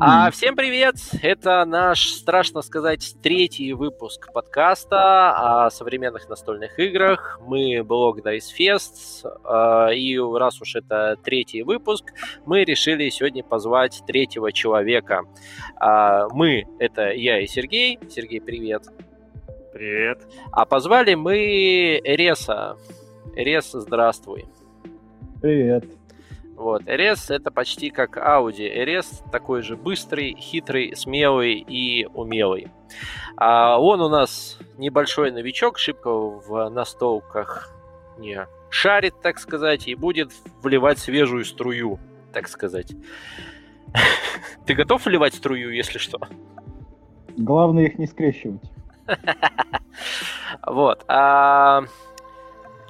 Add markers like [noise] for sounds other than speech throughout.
А, всем привет! Это наш, страшно сказать, третий выпуск подкаста о современных настольных играх. Мы блог Dice Fest, а, и раз уж это третий выпуск, мы решили сегодня позвать третьего человека. А, мы — это я и Сергей. Сергей, привет! Привет! А позвали мы Эреса. Эрес, здравствуй! Привет! Вот. RS это почти как Audi. RS такой же быстрый, хитрый, смелый и умелый. А он у нас небольшой новичок, шибко в настолках не шарит, так сказать, и будет вливать свежую струю, так сказать. [laughs] Ты готов вливать струю, если что? Главное их не скрещивать. [laughs] Вот.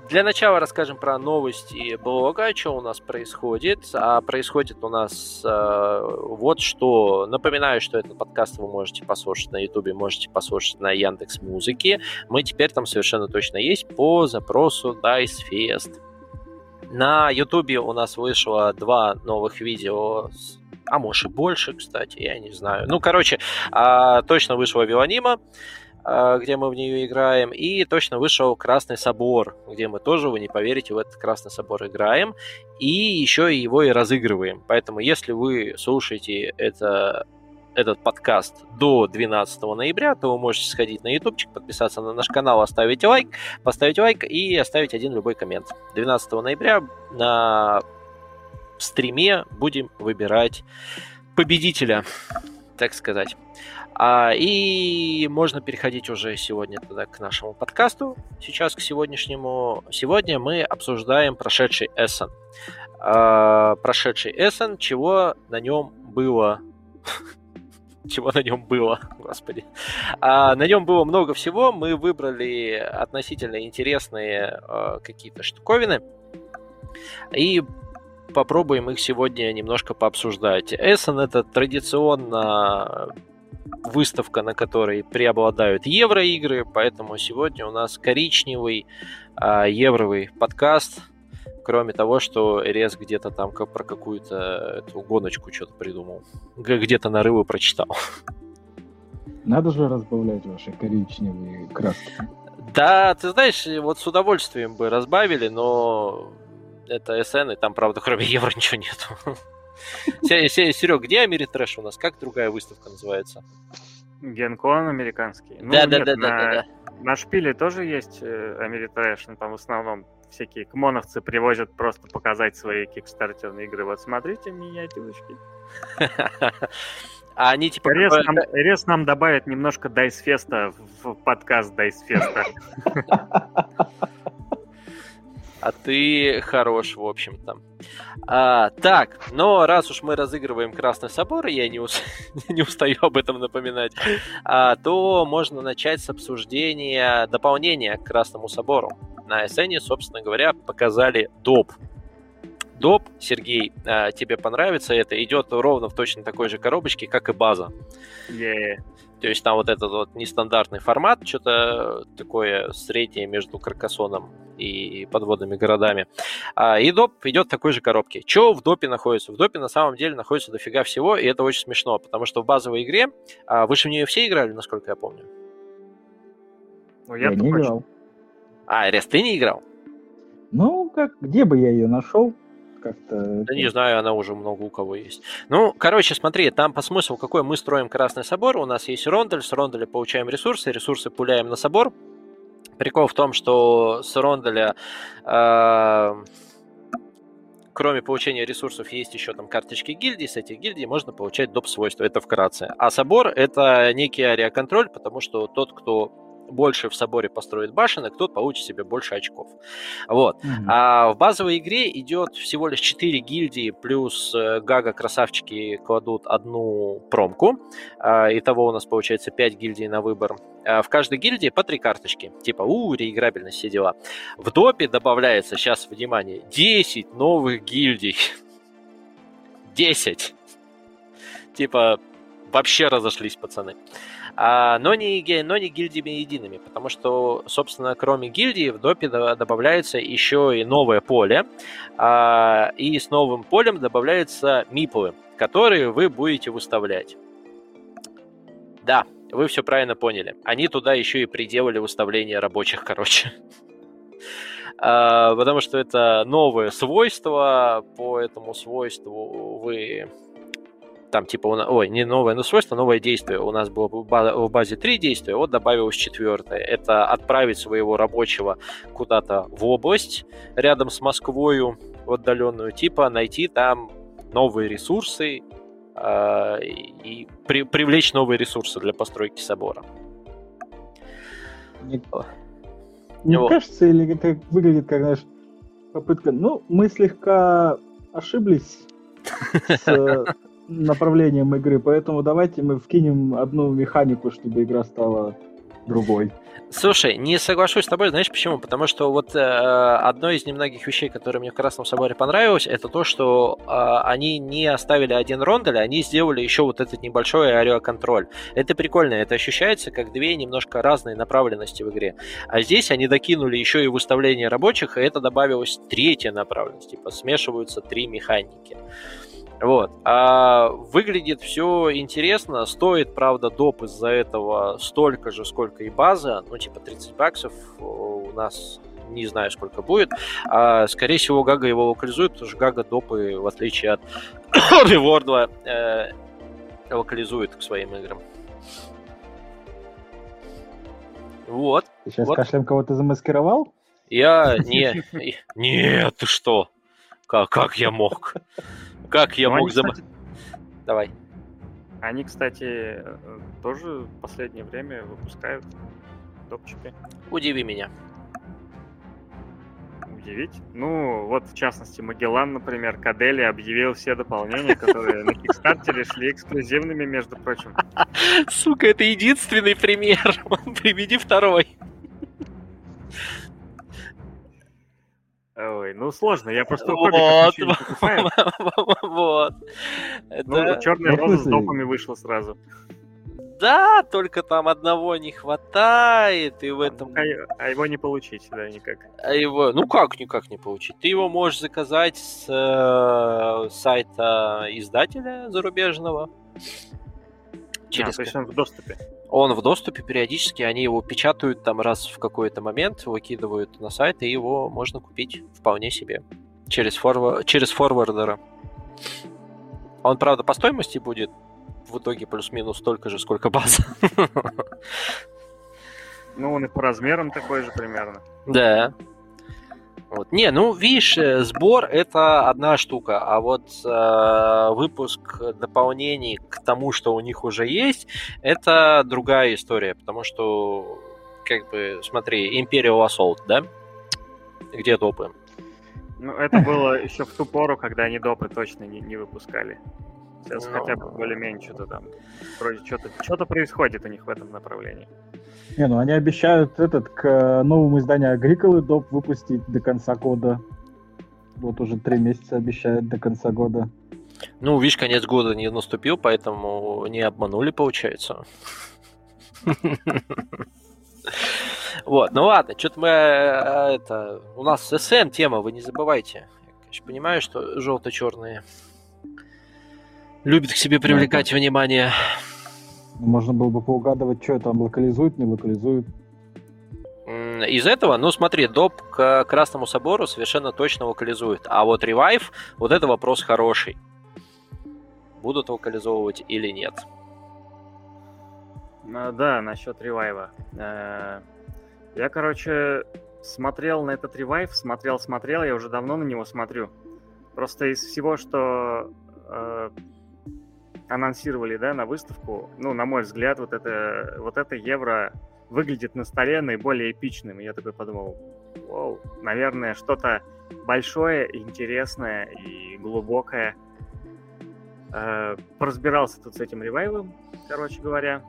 Для начала расскажем про новости блога, что у нас происходит. А происходит у нас э, вот что. Напоминаю, что этот подкаст вы можете послушать на Ютубе, можете послушать на Яндекс Музыке. Мы теперь там совершенно точно есть по запросу Dice Fest. На Ютубе у нас вышло два новых видео а может и больше, кстати, я не знаю. Ну, короче, а, точно вышло Виланима. А, где мы в нее играем, и точно вышел Красный Собор, где мы тоже, вы не поверите, в этот Красный Собор играем, и еще его и разыгрываем. Поэтому, если вы слушаете это этот подкаст до 12 ноября, то вы можете сходить на ютубчик, подписаться на наш канал, оставить лайк, поставить лайк и оставить один любой коммент. 12 ноября на стриме будем выбирать победителя, так сказать. А, и можно переходить уже сегодня тогда к нашему подкасту, сейчас к сегодняшнему. Сегодня мы обсуждаем прошедший Эссен. А, прошедший Эссен, чего на нем было [laughs] чего на нем было, господи. А, на нем было много всего. Мы выбрали относительно интересные а, какие-то штуковины. И попробуем их сегодня немножко пообсуждать. Эссен это традиционно выставка, на которой преобладают евроигры, поэтому сегодня у нас коричневый а, евровый подкаст. Кроме того, что Рез где-то там про какую-то эту гоночку что-то придумал. Где-то на рыбу прочитал. Надо же разбавлять ваши коричневые краски. Да, ты знаешь, вот с удовольствием бы разбавили, но это Эссен, и там, правда, кроме евро ничего нету. Серег, где Ameritrash у нас? Как другая выставка называется? Gen Con американский. Ну, да, да, да, да, да. На шпиле тоже есть э, Ameritrash, но там в основном всякие CMON овцы привозят просто показать свои Kickstarter ные игры. Вот смотрите, миниатюрочки. А они типа... Рез нам, Рез нам добавит немножко Dice Fest а в подкаст Дайсфеста. [laughs] а ты хорош, в общем-то. А, так, но раз уж мы разыгрываем Красный Собор, и я не, ус... [laughs] не устаю об этом напоминать, а, то можно начать с обсуждения дополнения к Красному Собору. На сцене, собственно говоря, показали доп. Доп, Сергей, а, тебе понравится это, идет ровно в точно такой же коробочке, как и база. Yeah. То есть там вот этот вот нестандартный формат, что-то такое среднее между Каркасоном и подводными городами. А, и доп идет в такой же коробке. Что в допе находится? В допе на самом деле находится дофига всего, и это очень смешно, потому что в базовой игре, а, вы же в нее все играли, насколько я помню? Ну, я, я не играл. А, Рес, ты не играл? Ну, как, где бы я ее нашел? Как-то... Да не знаю, она уже много у кого есть. Ну, короче, смотри, там по смыслу какой мы строим Красный Собор, у нас есть рондель, с ронделя получаем ресурсы, ресурсы пуляем на собор. Прикол в том, что с ронделя э, кроме получения ресурсов есть еще там карточки гильдии, с этих гильдий можно получать доп. свойства, это вкратце. А собор это некий ариоконтроль, потому что тот, кто больше в соборе построит башенок, тот получит себе больше очков. Вот. Mm-hmm. А в базовой игре идет всего лишь 4 гильдии, плюс э, Гага красавчики кладут одну промку. А, итого у нас получается 5 гильдий на выбор. А в каждой гильдии по 3 карточки. Типа, у, реиграбельность, все дела. В допе добавляется, сейчас, внимание, 10 новых гильдий. [laughs] 10. Типа, вообще разошлись пацаны. А, но, не, но не гильдиями едиными, потому что, собственно, кроме гильдии в допе добавляется еще и новое поле, а, и с новым полем добавляются миплы. которые вы будете выставлять. Да, вы все правильно поняли. Они туда еще и приделали выставление рабочих, короче. [laughs] А, потому что это новое свойство. По этому свойству вы там типа, ой, не новое но свойство, новое действие. У нас было в базе три действия, вот добавилось четвертое. Это отправить своего рабочего куда-то в область рядом с Москвою, в отдаленную, типа найти там новые ресурсы э, и при, привлечь новые ресурсы для постройки собора. Мне, мне вот. кажется, или это выглядит как, знаешь, попытка... Ну, мы слегка ошиблись [laughs] с направлением игры, поэтому давайте мы вкинем одну механику, чтобы игра стала другой. Слушай, не соглашусь с тобой, знаешь почему? Потому что вот э, одно из немногих вещей, которые мне в Красном Соборе понравилось, это то, что э, они не оставили один рондель, они сделали еще вот этот небольшой аэроконтроль. Это прикольно, это ощущается как две немножко разные направленности в игре. А здесь они докинули еще и выставление рабочих, и это добавилось третья направленность, типа смешиваются три механики. Вот. А выглядит все интересно. Стоит, правда, доп из-за этого столько же, сколько и база. Ну, типа 30 баксов у нас не знаю, сколько будет. А, скорее всего, Гага его локализует, потому что Гага допы, в отличие от [coughs] Ревордла, э, локализует к своим играм. Вот. Ты сейчас вот. кашлем кого-то замаскировал? Я... [laughs] Не... Нет, ты что? Как, как я мог? Как я ну, мог забыть? Давай. Они, кстати, э, тоже в последнее время выпускают допчики. Удиви меня. Удивить? Ну, вот в частности, Магеллан, например, Кадели объявил все дополнения, которые на Кикстартере шли эксклюзивными, между прочим. [laughs] Сука, это единственный пример. [laughs] Приведи второй. Ой, ну сложно, я просто [laughs] вот, вот. Ну, черная роза с допами вышла сразу. Да, только там одного не хватает, и в этом... А, а его не получить, да, никак. А его, ну как никак не получить? Ты его можешь заказать с э, сайта издателя зарубежного. Через... А, то есть он в доступе? Он в доступе периодически, они его печатают там раз в какой-то момент, выкидывают на сайт, и его можно купить вполне себе через, форвар... через форвардера. Он, правда, по стоимости будет в итоге плюс-минус столько же, сколько база. Ну, он и по размерам такой же примерно. Да. Вот. Не, ну, видишь, э, сбор это одна штука, а вот э, выпуск дополнений к тому, что у них уже есть, это другая история, потому что, как бы, смотри, Imperial Assault, да? Где допы? Ну, это было еще в ту пору, когда они допы точно не, не выпускали. Сейчас ну... хотя бы более-менее что-то там, вроде что-то, что-то происходит у них в этом направлении. Не, ну они обещают этот к новому изданию Агриколы доп выпустить до конца года. Вот уже три месяца обещают до конца года. Ну, видишь, конец года не наступил, поэтому не обманули, получается. Вот, ну ладно, что-то мы э, это. У нас СН тема, вы не забывайте. Я, конечно, понимаю, что желто-черные любят к себе привлекать внимание. Можно было бы поугадывать, что там локализует, не локализует. Из этого, ну смотри, доп к Красному Собору совершенно точно локализует. А вот ревайв, вот это вопрос хороший. Будут локализовывать или нет? Ну, да, насчет ревайва. Э, я, короче, смотрел на этот ревайв, смотрел, смотрел, я уже давно на него смотрю. Просто из всего, что э, анонсировали, да, на выставку, ну, на мой взгляд, вот это, вот это евро выглядит на столе наиболее эпичным. И я такой подумал, вау, наверное, что-то большое, интересное и глубокое. Э, поразбирался тут с этим ревайвом, короче говоря.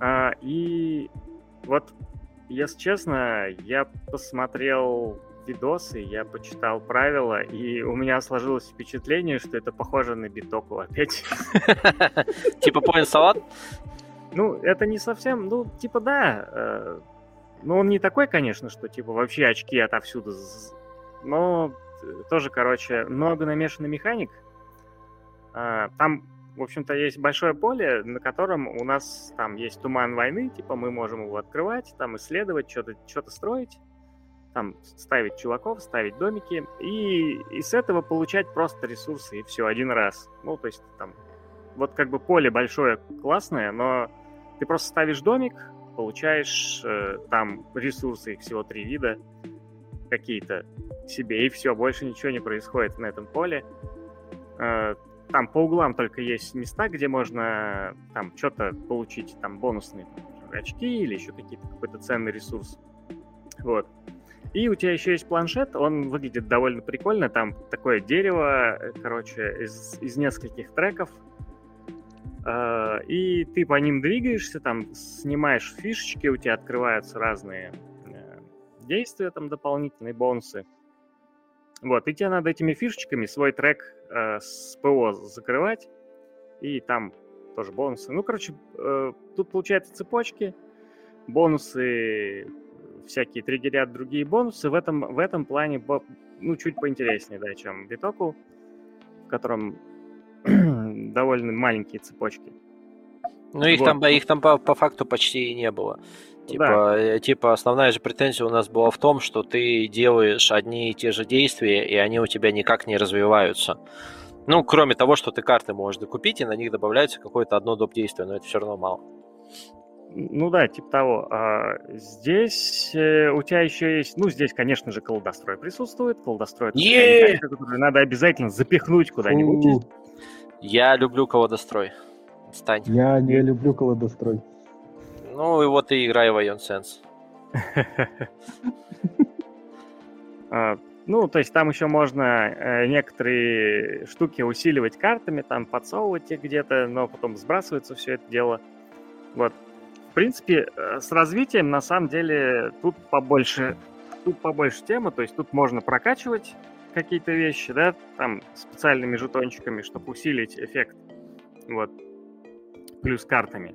Э, и вот, если честно, я посмотрел видосы, я почитал правила, и у меня сложилось впечатление, что это похоже на битоку опять. [laughs] Типа поинт салат? Ну, это не совсем, ну, типа да. Э, ну, он не такой, конечно, что типа вообще очки отовсюду. Но тоже, короче, много намешанный механик. А, там, в общем-то, есть большое поле, на котором у нас там есть туман войны, типа мы можем его открывать, там исследовать, что-то что строить, там ставить чуваков, ставить домики, и, и с этого получать просто ресурсы, и все, один раз. Ну, то есть там, вот как бы поле большое, классное, но ты просто ставишь домик, получаешь э, там ресурсы, их всего три вида, какие-то себе, и все, больше ничего не происходит на этом поле. Э, там по углам только есть места, где можно там что-то получить, там бонусные очки или еще какие-то какой-то ценный ресурс. Вот. И у тебя еще есть планшет, он выглядит довольно прикольно, там такое дерево, короче, из, из нескольких треков, э, и ты по ним двигаешься, там снимаешь фишечки, у тебя открываются разные э, действия, там дополнительные бонусы. Вот, и тебе надо этими фишечками свой трек э, с ПО закрывать, и там тоже бонусы. Ну, короче, э, тут получается цепочки, бонусы всякие триггерят другие бонусы. В этом, в этом плане ну, чуть поинтереснее, да, чем Битоку, в котором [clears throat] довольно маленькие цепочки. Ну, их вот. там, их там по, по факту почти и не было. Типа, да. Э, типа, основная же претензия у нас была в том, что ты делаешь одни и те же действия, и они у тебя никак не развиваются. Ну, кроме того, что ты карты можешь докупить, и на них добавляется какое-то одно доп. действие, но это все равно мало. Ну да, типа того. А здесь э, у тебя еще есть, ну здесь, конечно же, колдострой присутствует. Колдострой это которую надо обязательно запихнуть куда-нибудь. Я люблю колодострой. Стань. Я не люблю колодострой. Ну и вот и играй в Ion Sense. [laughs] А, ну, то есть там еще можно э, некоторые штуки усиливать картами, там подсовывать их где-то, но потом сбрасывается все это дело. Вот. В принципе, э, с развитием, на самом деле, тут побольше, тут побольше темы, то есть тут можно прокачивать какие-то вещи, да, там специальными жетончиками, чтобы усилить эффект. Вот. Плюс картами.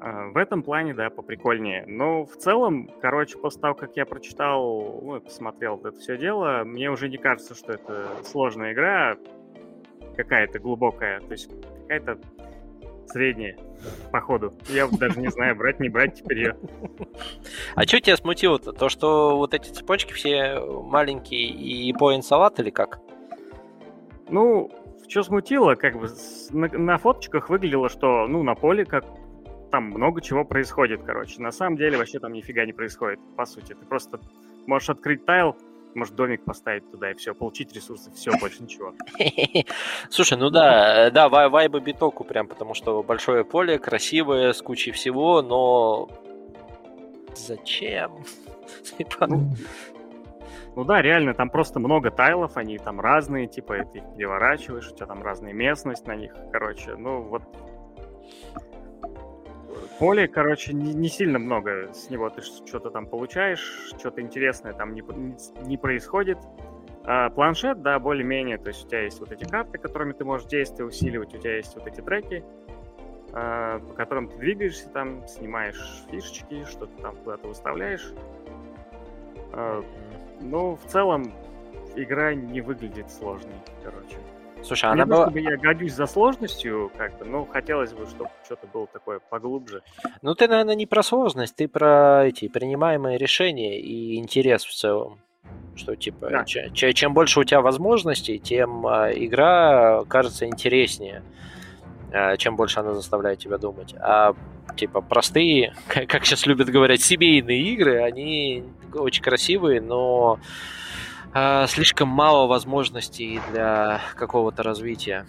А, в этом плане, да, поприкольнее. Но в целом, короче, после того, как я прочитал, ну, посмотрел это все дело, мне уже не кажется, что это сложная игра, какая-то глубокая, то есть какая-то средняя, походу. Я даже не знаю, брать, не брать теперь ее. А что тебя смутило-то? То, что вот эти цепочки все маленькие и поин салат или как? Ну, что смутило, как бы на, на фоточках выглядело, что, ну, на поле как там много чего происходит, короче. На самом деле вообще там нифига не происходит, по сути. Ты просто можешь открыть тайл, может домик поставить туда и все, получить ресурсы, все, больше ничего. [laughs] Слушай, ну да, да, вайбы битоку прям, потому что большое поле, красивое, с кучей всего, но зачем? [laughs] Типа, ну, ну да, реально, там просто много тайлов, они там разные, типа, ты их переворачиваешь, у тебя там разная местность на них, короче, ну вот Поле, короче, не, не сильно много с него ты что-то там получаешь, что-то интересное там не, не происходит. А, планшет, да, более-менее, то есть у тебя есть вот эти карты, которыми ты можешь действия усиливать, у тебя есть вот эти треки, а, по которым ты двигаешься там, снимаешь фишечки, что-то там куда-то выставляешь. А, ну, в целом, игра не выглядит сложной, короче. Слушай, она была... чтобы я годюсь за сложностью, как бы, ну, хотелось бы, чтобы что-то было такое поглубже. Ну, ты, наверное, не про сложность, ты про эти принимаемые решения и интерес в целом. Что, типа, да. ч- чем больше у тебя возможностей, тем э, игра кажется интереснее, э, чем больше она заставляет тебя думать. А, типа, простые, [laughs] как сейчас любят говорить, семейные игры, они очень красивые, но слишком мало возможностей для какого-то развития.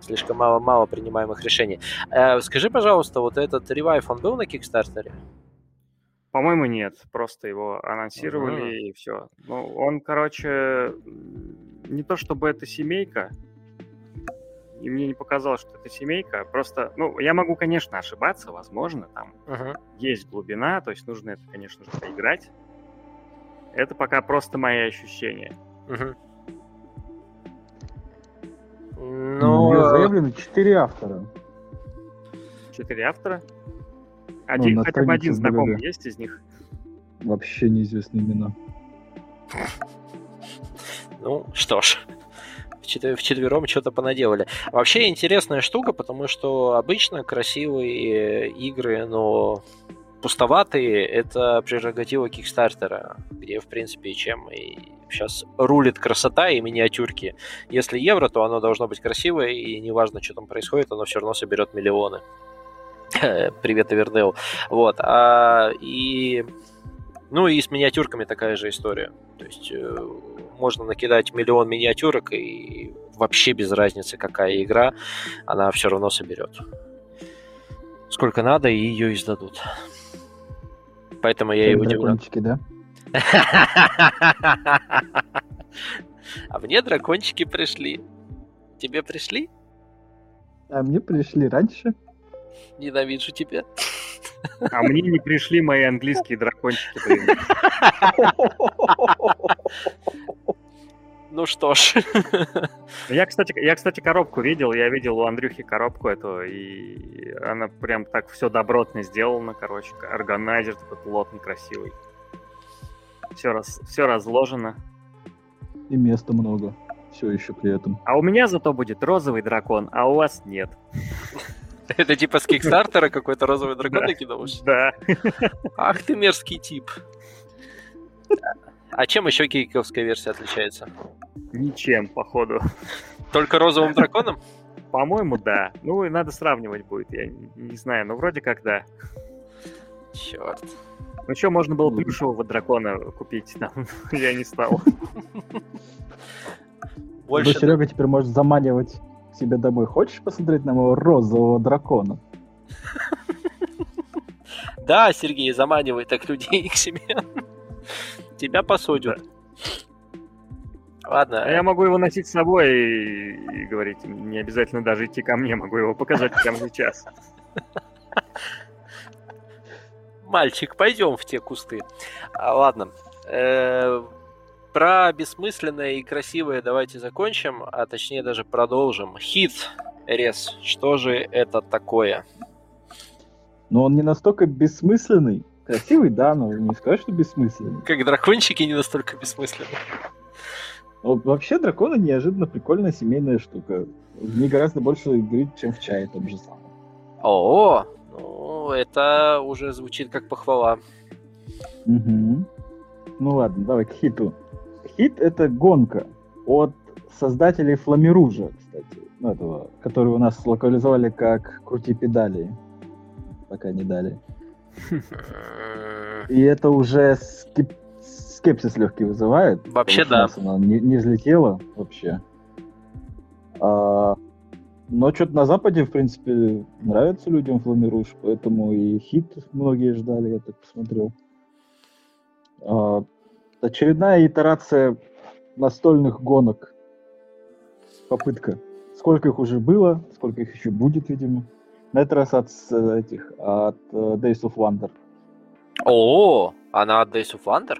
Слишком мало-мало принимаемых решений. Э, скажи, пожалуйста, вот этот ревайв, он был на Кикстартере? По-моему, нет. Просто его анонсировали uh-huh. и все. Ну, он, короче, не то чтобы это семейка, и мне не показалось, что это семейка. Просто, ну, я могу, конечно, ошибаться, возможно, там uh-huh. есть глубина, то есть нужно это, конечно же, поиграть. Это пока просто мои ощущения. Угу. Ну, Но... заявлено четыре автора. Четыре автора? Один, ну, хотя бы один знакомый есть из них? Вообще неизвестные имена. Ну, что ж. вчетвером что-то понаделали. Вообще интересная штука, потому что обычно красивые игры, но пустоватые, это прерогатива Кикстартера, где, в принципе, чем и сейчас рулит красота и миниатюрки. Если евро, то оно должно быть красивое, и неважно, что там происходит, оно все равно соберет миллионы. [laughs] Привет, Эвердейл. Вот. А, и ну и с миниатюрками такая же история. То есть э, можно накидать миллион миниатюрок и вообще без разницы, какая игра, она все равно соберет. Сколько надо, и ее издадут. Поэтому я и удивлен. да? [laughs] А мне дракончики пришли. Тебе пришли? А мне пришли раньше. Ненавижу тебя. А мне не пришли мои английские дракончики. [laughs] Ну что ж. [laughs] Я, кстати, я, кстати, коробку видел. Я видел у Андрюхи коробку эту, и она прям так все добротно сделана, короче. Органайзер такой плотный, красивый. Все, раз, все разложено. И места много. Все еще при этом. А у меня зато будет розовый дракон, а у вас нет. [laughs] Это типа с Кикстартера какой-то розовый дракон накидываешь? Да. Ах ты мерзкий тип. А чем еще киковская версия отличается? Ничем, походу. Только розовым драконом? По-моему, да. Ну, и надо сравнивать будет, я не, знаю, но вроде как да. Черт. Ну что, можно было плюшевого дракона купить там, [laughs] я не стал. [laughs] Больше... Ну, Серега теперь может заманивать себе домой. Хочешь посмотреть на моего розового дракона? [laughs] Да, Сергей, заманивай так людей к себе. Тебя посудят. Ладно. А я могу его носить с собой и, и говорить, не обязательно даже идти ко мне, могу его показать прямо сейчас. Мальчик, пойдем в те кусты. А, ладно. Э, про бессмысленное и красивое давайте закончим, а точнее даже продолжим. Хит, Рес, что же это такое? Но он не настолько бессмысленный. Красивый, да, но не сказать, что бессмысленный. Как дракончики не настолько бессмысленны. Вообще драконы неожиданно прикольная семейная штука. В ней гораздо больше игры, чем в чае том же самом. О, ну это уже звучит как похвала. Угу. Ну ладно, давай к хиту. Хит — это гонка от создателей Фламиружа, кстати, ну, этого, который у нас локализовали как «Крути педали», пока не дали. И это уже скеп... скепсис легкий вызывает. Вообще да. Она не, не взлетела вообще. А, но что-то на Западе, в принципе, нравится людям Фламируш, поэтому и хит многие ждали, я так посмотрел. А, очередная итерация настольных гонок. Попытка. Сколько их уже было, сколько их еще будет, видимо. На этот раз от этих, от э, Days of Wonder. О, она от Days of Wonder?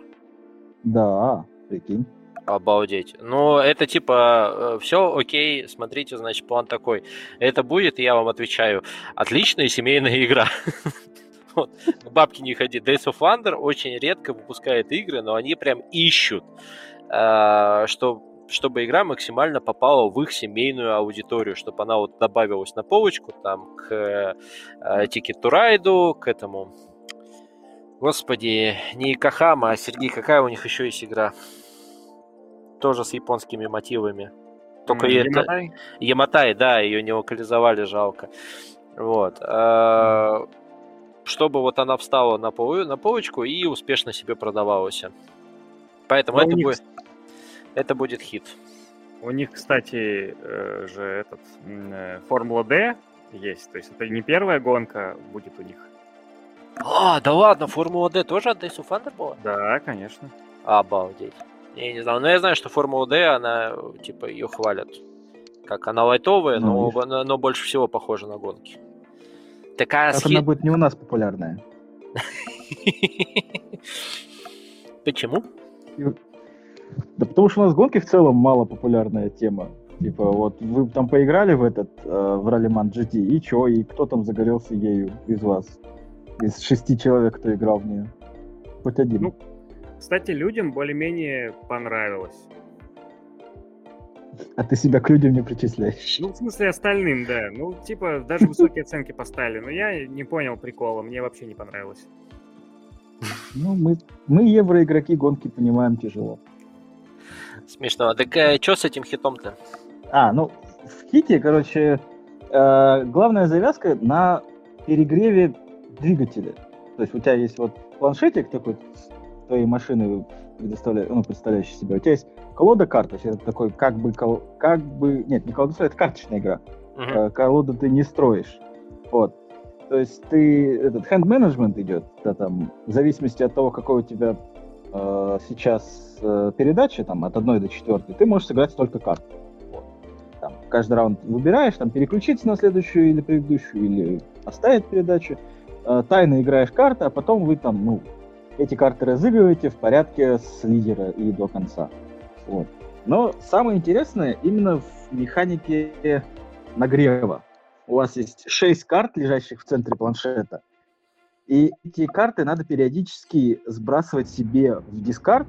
Да, прикинь. Обалдеть. Ну, это типа, э, все окей, смотрите, значит, план такой. Это будет, я вам отвечаю, отличная семейная игра. [laughs] Вот. Бабки не ходи. Days of Wonder очень редко выпускает игры, но они прям ищут, э, что, чтобы игра максимально попала в их семейную аудиторию, чтобы она вот добавилась на полочку там к Ticket to Ride, к этому... Господи, не Кахама, а Сергей, какая у них еще есть игра? Тоже с японскими мотивами. Только mm, это... Яматай, да, ее не локализовали, жалко. Вот. Mm чтобы вот она встала на, пол, на полочку и успешно себе продавалась. Поэтому это, них... это будет хит. У них, кстати, э, же этот э, Формула D есть. То есть это не первая гонка будет у них. А, да ладно, Формула D тоже от Days of Thunder была? Да, конечно. Обалдеть. Я не знаю, но я знаю, что Формула D, она, типа, ее хвалят. Как она лайтовая, ну, но, но больше всего похожа на гонки. Такая так схи... она будет не у нас популярная. [laughs] Почему? Да потому что у нас гонки в целом мало популярная тема. Типа, вот вы там поиграли в этот, э, в Rallyman GT, и чё, и кто там загорелся ею из вас? Из шести человек, кто играл в нее. Хоть один. Ну, кстати, людям более-менее понравилось. А ты себя к людям не причисляешь. Ну, в смысле, остальным, да. Ну, типа, даже высокие оценки поставили. Но я не понял прикола, мне вообще не понравилось. Ну, мы, мы евроигроки гонки понимаем тяжело. Смешно. Так э, что с этим хитом-то? А, ну, в хите, короче, э, главная завязка на перегреве двигателя. То есть у тебя есть вот планшетик такой твоей машины, предоставляющий, ну, представляющий себя. У тебя есть колода карт, то есть это такой как бы, как бы, нет, не колода, это карточная игра. Uh-huh. Колоду ты не строишь. Вот. То есть ты, этот management идет, да, там, в зависимости от того, какой у тебя э, сейчас э, передача, там, от одной до четвертой, ты можешь сыграть столько карт. Вот. Там, каждый раунд выбираешь, там, переключиться на следующую или предыдущую, или оставить передачу. Э, тайно играешь карты, а потом вы там, ну, эти карты разыгрываете в порядке с лидера и до конца. Вот. Но самое интересное именно в механике нагрева. У вас есть 6 карт, лежащих в центре планшета. И эти карты надо периодически сбрасывать себе в дискард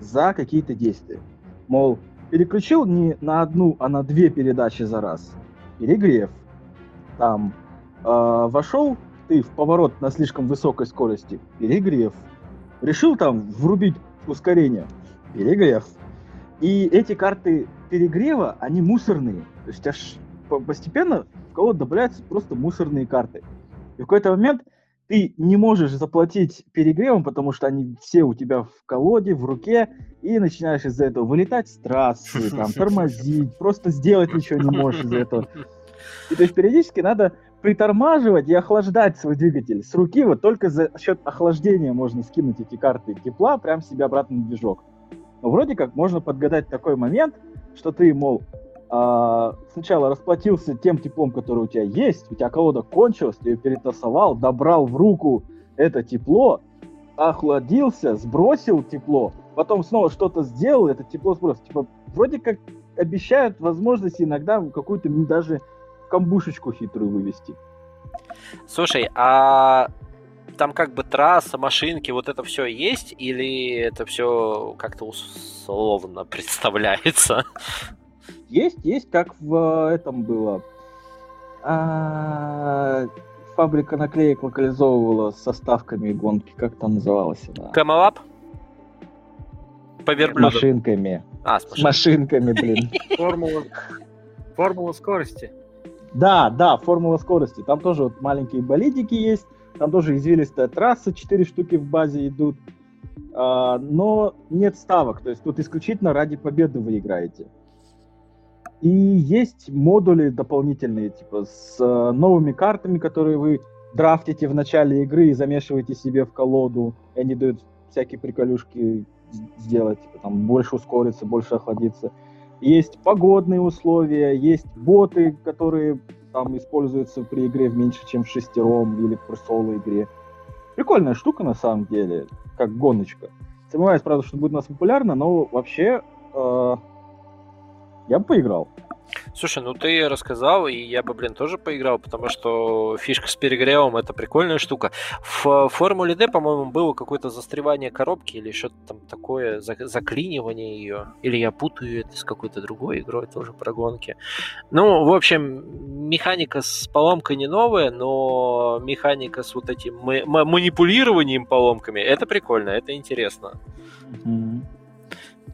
за какие-то действия. Мол, переключил не на одну, а на две передачи за раз. Перегрев. Там э, вошел ты в поворот на слишком высокой скорости. Перегрев. Решил там врубить ускорение. Перегрев. И эти карты перегрева, они мусорные. То есть аж постепенно в колоду добавляются просто мусорные карты. И в какой-то момент ты не можешь заплатить перегревом, потому что они все у тебя в колоде, в руке, и начинаешь из-за этого вылетать с трассы, [laughs] там, тормозить, просто сделать ничего не можешь из-за этого. И то есть периодически надо притормаживать и охлаждать свой двигатель. С руки вот только за счет охлаждения можно скинуть эти карты тепла прям себе обратно на движок. Но вроде как можно подгадать такой момент, что ты, мол, а, сначала расплатился тем теплом, который у тебя есть, у тебя колода кончилась, ты ее перетасовал, добрал в руку это тепло, охладился, сбросил тепло, потом снова что-то сделал, это тепло сбросил. Типа, вроде как обещают возможность иногда какую-то даже камбушечку хитрую вывести. Слушай, а там как бы трасса, машинки, вот это все есть, или это все как-то условно [laughs] представляется? Есть, есть, как в этом было. А, фабрика наклеек локализовывала с составками гонки, как там называлось она? Камалап? По верблюду. Машинками. А, с машинками, блин. [laughs] Формула, формула скорости. Да, да, формула скорости. Там тоже вот маленькие болидики есть, там тоже извилистая трасса, 4 штуки в базе идут. А, но нет ставок, то есть тут исключительно ради победы вы играете. И есть модули дополнительные, типа с э, новыми картами, которые вы драфтите в начале игры и замешиваете себе в колоду. И они дают всякие приколюшки сделать, типа, там больше ускориться, больше охладиться. Есть погодные условия, есть боты, которые там используются при игре в меньше, чем в шестером или в соло игре. Прикольная штука на самом деле, как гоночка. Сомневаюсь, правда, что будет у нас популярно, но вообще э, я бы поиграл. Слушай, ну ты рассказал, и я бы, блин, тоже поиграл, потому что фишка с перегревом это прикольная штука. В Формуле D, по-моему, было какое-то застревание коробки или что-то там такое, заклинивание ее. Или я путаю это с какой-то другой игрой, тоже про гонки. Ну, в общем, механика с поломкой не новая, но механика с вот этим манипулированием поломками, это прикольно, это интересно. Mm-hmm.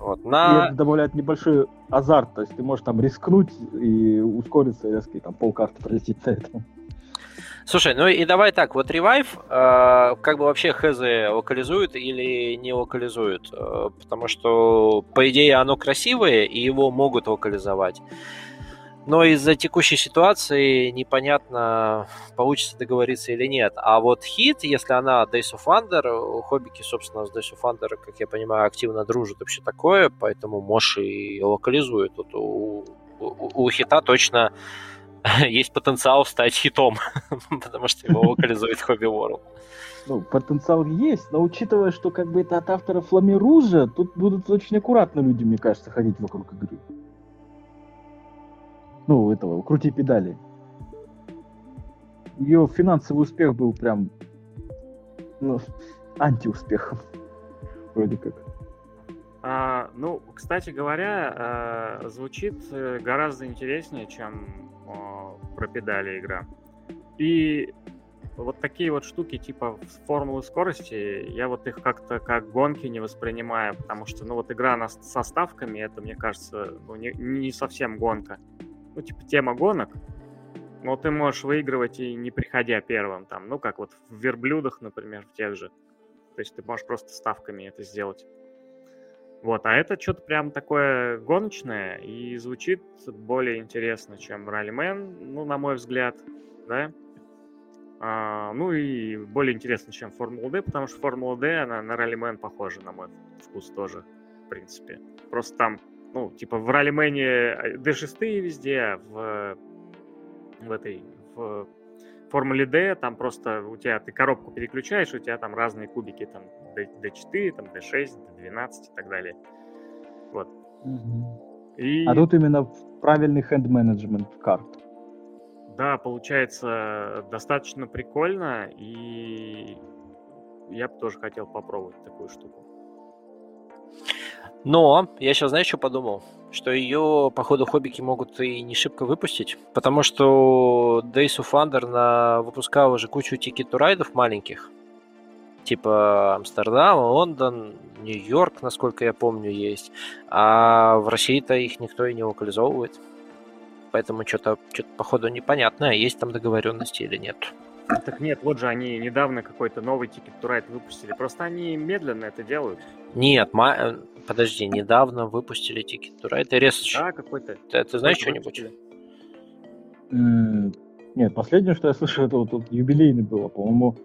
Вот, на... И это добавляет небольшой азарт, то есть ты можешь там рискнуть и ускориться резко, и там полкарты пролетит на этом. Слушай, ну и давай так, вот ревайв, э, как бы вообще хз локализует или не локализует? Э, потому что, по идее, оно красивое, и его могут локализовать. Но из-за текущей ситуации непонятно, получится договориться или нет. А вот хит, если она Days of Wonder, хоббики, собственно, с Days of Wonder, как я понимаю, активно дружат вообще такое, поэтому Мош и локализует. Тут у, у, у хита точно [laughs] есть потенциал стать хитом, [laughs] потому что его локализует Хобби World. Ну, потенциал есть, но учитывая, что как бы это от автора Фламиружа, тут будут очень аккуратно люди, мне кажется, ходить вокруг игры ну, этого, крути педали. Ее финансовый успех был прям, ну, антиуспехом, [laughs] вроде как. А, ну, кстати говоря, а, звучит э, гораздо интереснее, чем а, про педали игра. И вот такие вот штуки типа формулы скорости, я вот их как-то как гонки не воспринимаю, потому что, ну, вот игра на, со ставками, это, мне кажется, ну, не, не совсем гонка. Ну, типа, тема гонок, но ты можешь выигрывать и не приходя первым, там, ну, как вот в верблюдах, например, в тех же. То есть ты можешь просто ставками это сделать. Вот, а это что-то прям такое гоночное и звучит более интересно, чем Раллимен, ну, на мой взгляд, да. А, ну и более интересно, чем Формула D, потому что Формула D, она на Раллимен похожа, на мой вкус тоже, в принципе. Просто там, ну, типа в Раллимене D6 э, везде, а в, в этой, в Формуле D там просто у тебя, ты коробку переключаешь, у тебя там разные кубики, там D4, там D6, D12 и так далее. Вот. Угу. И... А тут именно правильный hand-management карт. Да, получается достаточно прикольно, и я бы тоже хотел попробовать такую штуку. Но я сейчас, знаешь, что подумал? Что ее, походу, хоббики могут и не шибко выпустить, потому что Days of Wonder на... выпускал уже кучу Ticket Ride ов маленьких, типа Амстердам, Лондон, Нью-Йорк, насколько я помню, есть. А в России-то их никто и не локализовывает. Поэтому что-то, что-то походу, непонятно, есть там договоренности или нет. Так нет, вот же они недавно какой-то новый Ticket to Ride выпустили. Просто они медленно это делают. Нет, ма... Э, подожди, недавно выпустили Ticket to Ride. Ресч. Да, какой-то. Ты, ты знаешь что-нибудь? Нет, последнее, что я слышал, это вот, вот юбилейный было, по-моему,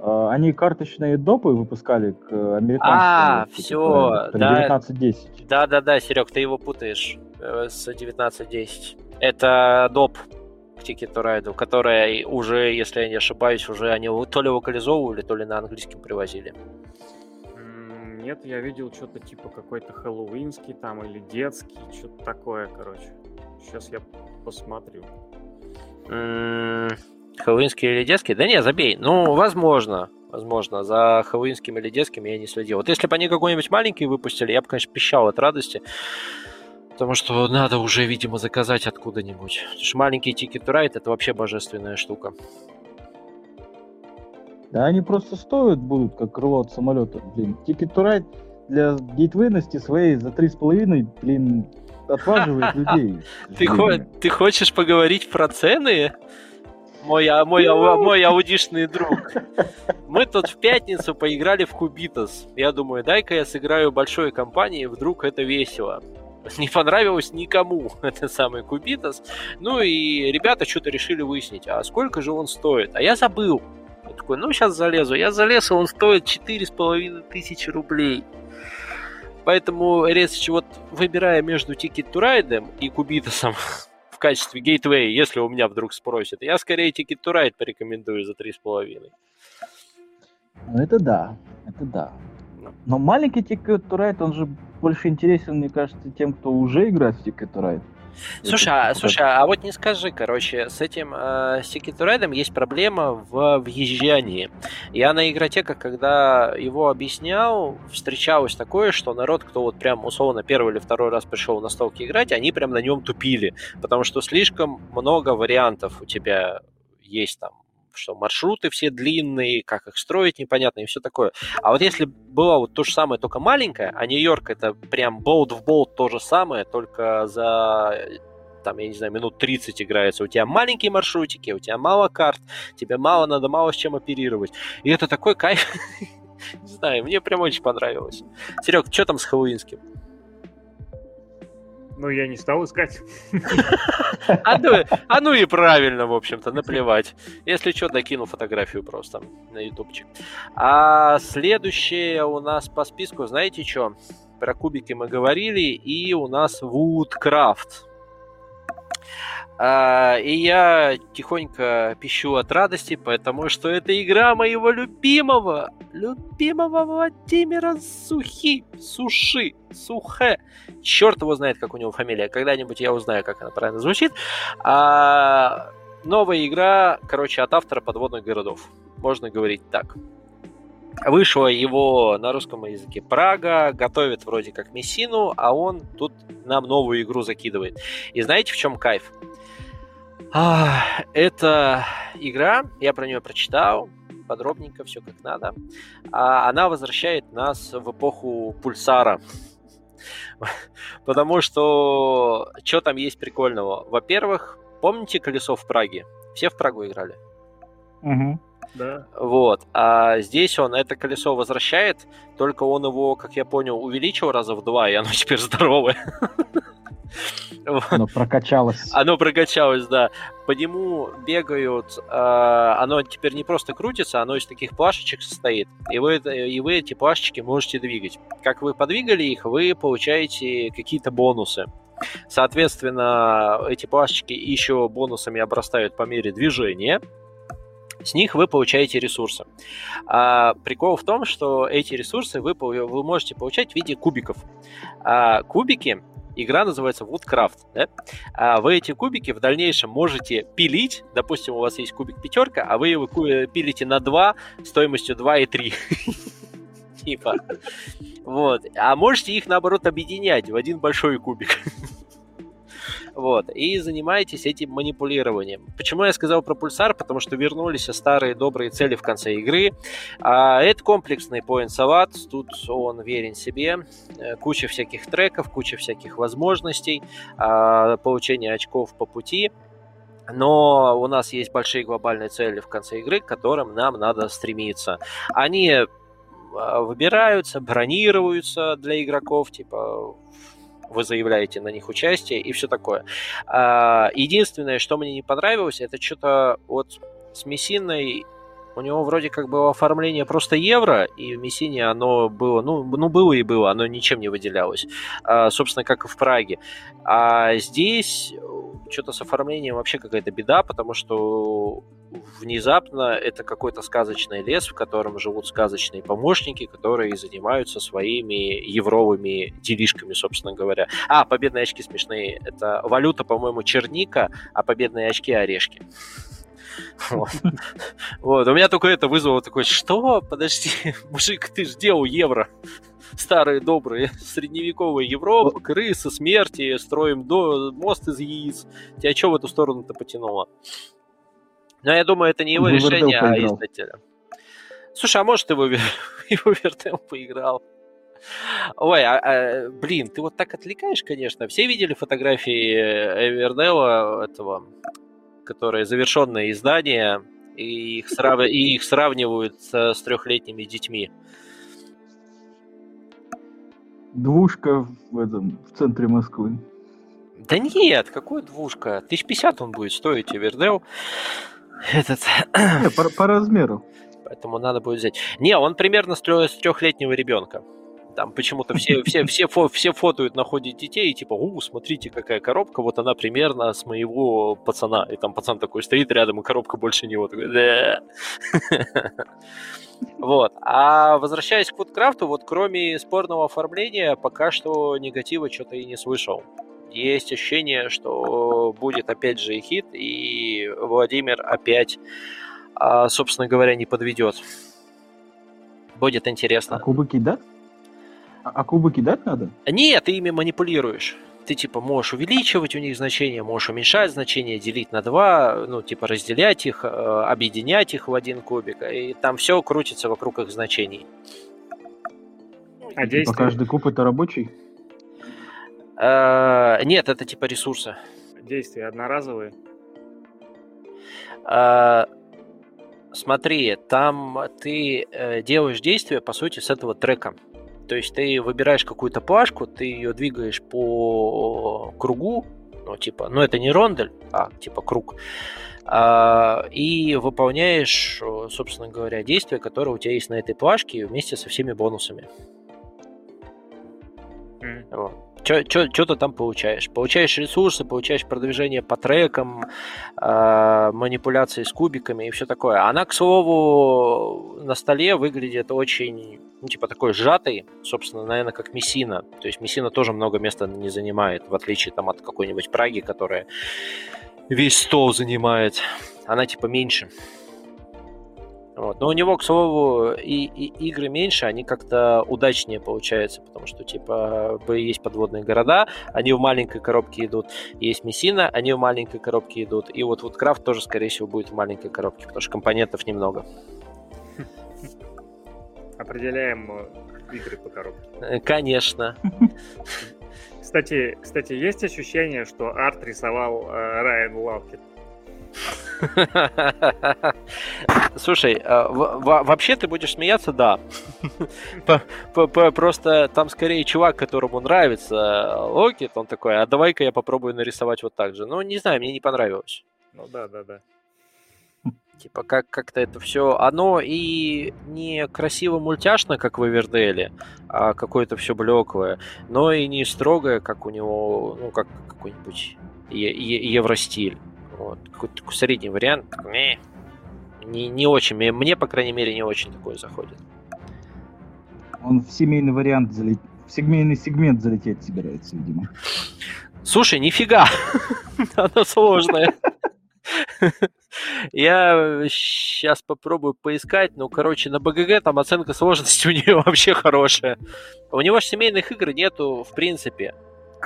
а, они карточные допы выпускали к американскому. А, все, да. 1910. Да-да-да, Серег, ты его путаешь э, с 1910. Это доп Ticket to Ride, которая уже, если я не ошибаюсь, уже они то ли локализовывали, то ли на английском привозили. Нет, я видел что-то типа какой-то хэллоуинский там или детский, что-то такое, короче. Сейчас я посмотрю. Хэллоуинский или детский? Да не, забей. Ну, возможно. Возможно. За хэллоуинским или детским я не следил. Вот если бы они какой-нибудь маленький выпустили, я бы, конечно, пищал от радости. Потому что надо уже, видимо, заказать откуда-нибудь. Потому что маленький to Ride это вообще божественная штука. Да они просто стоят будут, как крыло от самолета. Блин, Ticket to Ride для gateway ности своей за 3,5, блин, отваживает [laughs] людей. Ты, хо- ты хочешь поговорить про цены? Мой, а, мой, а, мой аудишный друг. Мы тут в пятницу поиграли в Cubitos. Я думаю, дай-ка я сыграю большой компании, вдруг это весело. [laughs] не понравилось никому [laughs] это самый Cubitos. Ну и ребята что-то решили выяснить, а сколько же он стоит? А я забыл. Я такой, ну сейчас залезу. Я залез, и он стоит четыре с половиной тысячи рублей. Поэтому, Рецич, вот выбирая между Ticket to Ride и Кубитасом [laughs] в качестве гейтвей, если у меня вдруг спросят, я скорее Ticket to Ride порекомендую за три с половиной. Ну это да, это да. Ну. Но маленький Ticket to Ride, он же больше интересен, мне кажется, тем, кто уже играет в Ticket to Ride. Слушай, а, слушай, а вот не скажи, короче, с этим э, Ticket to Ride есть проблема в въезжании. Я на игротеках, когда его объяснял, встречалось такое, что народ, кто вот прям условно первый или второй раз пришел на столке играть, они прям на нем тупили, потому что слишком много вариантов у тебя есть там что маршруты все длинные, как их строить непонятно и все такое. А вот если было вот то же самое, только маленькое, а Нью-Йорк это прям болт в болт то же самое, только за там, я не знаю, минут 30 играется, у тебя маленькие маршрутики, у тебя мало карт, тебе мало надо мало с чем оперировать. И это такой кайф. [laughs] Не знаю, мне прям очень понравилось. Серег, что там с Хэллоуинским? Ну, я не стал искать. [laughs] А ну, а ну и правильно, в общем-то, наплевать. Если что, докину фотографию просто на ютубчик. А следующее у нас по списку, знаете что? Про кубики мы говорили, и у нас Woodcraft. А, и я тихонько пищу от радости, потому что это игра моего любимого, любимого Владимира Сухи, Суши, Сухе. Черт его знает, как у него фамилия. Когда-нибудь я узнаю, как она правильно звучит. А, новая игра, короче, от автора подводных городов. Можно говорить так. Вышло его на русском языке Прага, готовит вроде как Мессину, а он тут нам новую игру закидывает. И знаете, в чем кайф? А, это игра, я про нее прочитал, подробненько, все как надо. А она возвращает нас в эпоху пульсара. [laughs] Потому что что там есть прикольного? Во-первых, помните колесо в Праге? Все в Прагу играли? Угу. Да. Вот. А здесь он это колесо возвращает, только он его, как я понял, увеличил раза в два, и оно [laughs] теперь здоровое. Оно прокачалось. [laughs] Оно прокачалось, да. По нему бегают, э, оно теперь не просто крутится, оно из таких плашечек состоит, и вы, и вы эти плашечки можете двигать. Как вы подвигали их, вы получаете какие-то бонусы. Соответственно, эти плашечки еще бонусами обрастают по мере движения, с них вы получаете ресурсы. А, прикол в том, что эти ресурсы вы, вы можете получать в виде кубиков. А, кубики игра называется Woodcraft. Да? А вы эти кубики в дальнейшем можете пилить. Допустим, у вас есть кубик пятерка, а вы его пилите на 2 стоимостью 2 и 3. [laughs] Типа. Вот. А можете их, наоборот, объединять в один большой кубик. [laughs] Вот. И занимаетесь этим манипулированием. Почему я сказал про пульсар? Потому что вернулись старые добрые цели в конце игры. А это комплексный point салат. Тут он верен себе. Э, куча всяких треков, куча всяких возможностей. А, получение очков по пути. Но у нас есть большие глобальные цели в конце игры, к которым нам надо стремиться. Они а, выбираются, бронируются для игроков, типа вы заявляете на них участие и все такое. А, единственное, что мне не понравилось, это что-то вот с Мессиной у него вроде как было оформление просто евро, и в Мессине оно было, ну, ну было и было, оно ничем не выделялось. А, собственно, как и в Праге. А здесь что-то с оформлением вообще какая-то беда, потому что внезапно это какой-то сказочный лес, в котором живут сказочные помощники, которые занимаются своими евровыми делишками, собственно говоря. А, победные очки смешные. Это валюта, по-моему, черника, а победные очки орешки. Вот. У меня только это вызвало такое, что? Подожди, [laughs] мужик, ты же делал евро. Старые добрые средневековые Европа, крысы, смерти, строим мост из яиц. Тебя что в эту сторону-то потянуло? Но я думаю, это не его решение, а издателя. Слушай, а может его, [laughs] его Вертел поиграл? Ой, а, а, блин, ты вот так отвлекаешь, конечно. Все видели фотографии Эвердела, этого, которое завершенное издание, и их, срав... и их сравнивают с, с трехлетними детьми. Двушка в этом в центре Москвы. Да нет, какой двушка? 1050 он будет стоить, Эвердел. Этот... Не, по, по размеру. Поэтому надо будет взять. Не, он примерно с трехлетнего ребенка. Там почему-то все, все, все, фо, все фотоют на ходе детей, и типа, у, смотрите, какая коробка, вот она примерно с моего пацана. И там пацан такой стоит рядом, и коробка больше него. Такой, да. [laughs] Вот. А возвращаясь к Woodcraft, вот кроме спорного оформления, пока что негатива что-то и не слышал. Есть ощущение, что будет опять же и хит, и Владимир опять, а, собственно говоря, не подведет. Будет интересно. А кубы да? А, а кубы кидать надо? Нет, ты ими манипулируешь. Ты типа можешь увеличивать у них значение, можешь уменьшать значение, делить на два, ну типа разделять их, э, объединять их в один кубик, и там все крутится вокруг их значений. А типа каждый куб это рабочий? Э, нет, это типа ресурсы. Действия одноразовые? Э, смотри, там ты делаешь действия, по сути, с этого трека. То есть ты выбираешь какую-то плашку, ты ее двигаешь по кругу, ну, типа, ну, это не рондель, а, типа, круг, а, и выполняешь, собственно говоря, действия, которые у тебя есть на этой плашке вместе со всеми бонусами. Mm. Вот что ты там получаешь? Получаешь ресурсы, получаешь продвижение по трекам, э, манипуляции с кубиками и все такое. Она, к слову, на столе выглядит очень, ну, типа такой сжатый, собственно, наверное, как Мессина. То есть Мессина тоже много места не занимает, в отличие там от какой-нибудь Праги, которая весь стол занимает. Она типа меньше. Вот. Но у него, к слову, и, и игры меньше, они как-то удачнее получаются, потому что, типа, есть подводные города, они в маленькой коробке идут, есть Мессина, они в маленькой коробке идут, и вот Woodcraft тоже, скорее всего, будет в маленькой коробке, потому что компонентов немного. [laughs] Определяем э, игры по коробке. Э, конечно. [laughs] Кстати, кстати, есть ощущение, что арт рисовал э, Райан Лавкет? [laughs] Слушай, а, вообще ты будешь смеяться, да. Просто там скорее чувак, которому нравится Локет, он такой, а давай-ка я попробую нарисовать вот так же. Ну, не знаю, мне не понравилось. Ну да, да, да. Типа, как- как-то это все. Оно и не красиво мультяшно, как в Эверделе, а какое-то все блеклое, но и не строгое, как у него, ну, как какой-нибудь евростиль. Вот. Какой-то такой средний вариант. Не, не, не очень. Мне, по крайней мере, не очень такой заходит. Он в семейный вариант залетит. В семейный сегмент залететь собирается, видимо. Слушай, нифига! [laughs] Она сложная. Я сейчас попробую поискать. Ну, короче, на БГГ там оценка сложности у нее [laughs] вообще хорошая. У него же семейных игр нету, в принципе.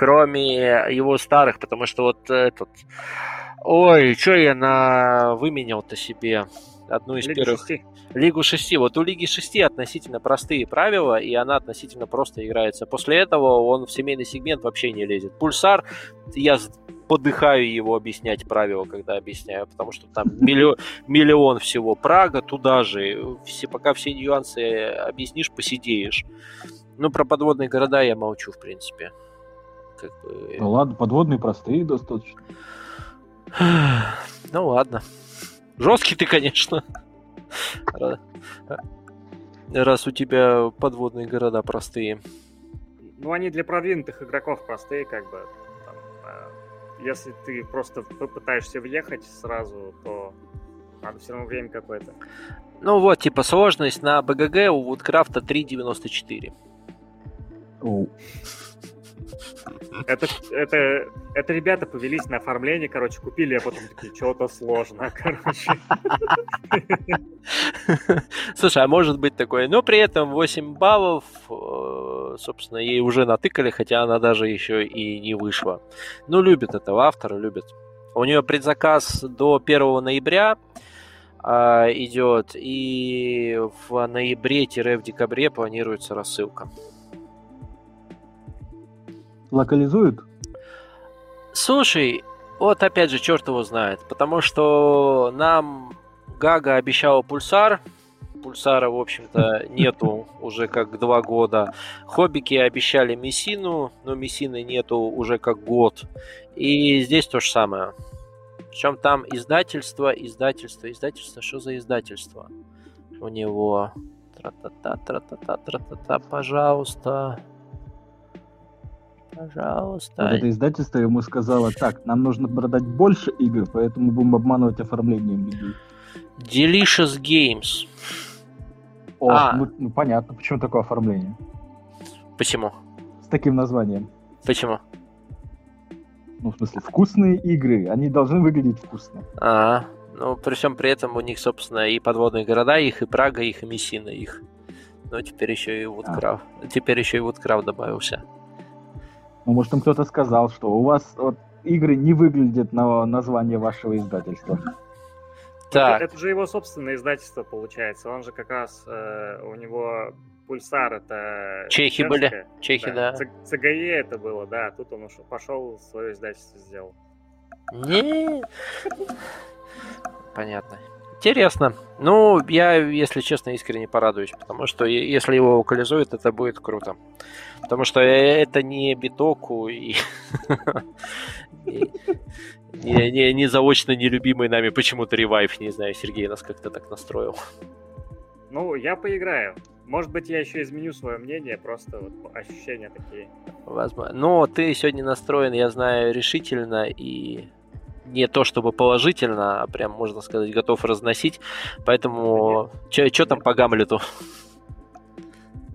Кроме его старых, потому что вот этот Ой, что я на выменял-то себе одну из Лигу первых. 6. Лигу 6. Вот у Лиги 6 относительно простые правила, и она относительно просто играется. После этого он в семейный сегмент вообще не лезет. Пульсар, я подыхаю его объяснять правила, когда объясняю, потому что там [laughs] миллион, миллион всего. Прага туда же. Все, пока все нюансы объяснишь, посидеешь. Ну, про подводные города я молчу, в принципе. Как бы... Ну ладно, подводные простые достаточно. [sighs] Ну ладно. Жесткий ты, конечно. Раз у тебя подводные города простые. Ну, они для продвинутых игроков простые, как бы. Там, э, если ты просто попытаешься въехать сразу, то надо все равно время какое-то. Ну вот, типа, сложность на БГГ у Woodcraft 3.94. Oh. Это, это, это ребята повелись на оформление, короче, купили, а потом такие, что-то сложно, [laughs] короче. Слушай, а может быть такое, но при этом 8 баллов, э, собственно, ей уже натыкали, хотя она даже еще и не вышла. Ну, любит этого автора, любит. У нее предзаказ до 1 ноября а, идет, и в ноябре-в декабре планируется рассылка. Локализуют? Слушай, вот опять же, черт его знает. Потому что нам Гага обещала пульсар. Пульсара, в общем-то, [laughs] нету уже как два года. Хоббики обещали Мессину, но Мессины нету уже как год. И здесь то же самое. Причем там издательство, издательство, издательство. Что за издательство? У него... Тра-та-та, тра-та-та, тра-та-та, пожалуйста. Пожалуйста. Вот это издательство ему сказало, так, нам нужно продать больше игр, поэтому будем обманывать оформлением людей. Delicious Games. О, а. ну, ну понятно, почему такое оформление. Почему? С таким названием. Почему? Ну, в смысле, вкусные игры, они должны выглядеть вкусно. А, ну, при всем при этом у них, собственно, и подводные города их, и Прага их, и Мессина их. Ну, теперь еще и Woodcraft. А. Теперь еще и Woodcraft добавился. Ну, может, им кто-то сказал, что у вас вот, игры не выглядят на название вашего издательства. Так. Это, это же его собственное издательство получается. Он же как раз э, у него Пульсар это. Чехи были. Чехи, да. да. ЦГЕ это было, да. Тут он ушел, пошел свое издательство сделал. Не. Понятно. Интересно. Ну, я, если честно, искренне порадуюсь, потому что если его локализуют, это будет круто. Потому что это не битоку [laughs] и не, не, не заочно нелюбимый нами почему-то ревайв. Не знаю, Сергей нас как-то так настроил. Ну, я поиграю. Может быть, я еще изменю свое мнение, просто вот ощущения такие. Возможно. Но ты сегодня настроен, я знаю, решительно и не то чтобы положительно, а прям, можно сказать, готов разносить. Поэтому, что там по Гамлету?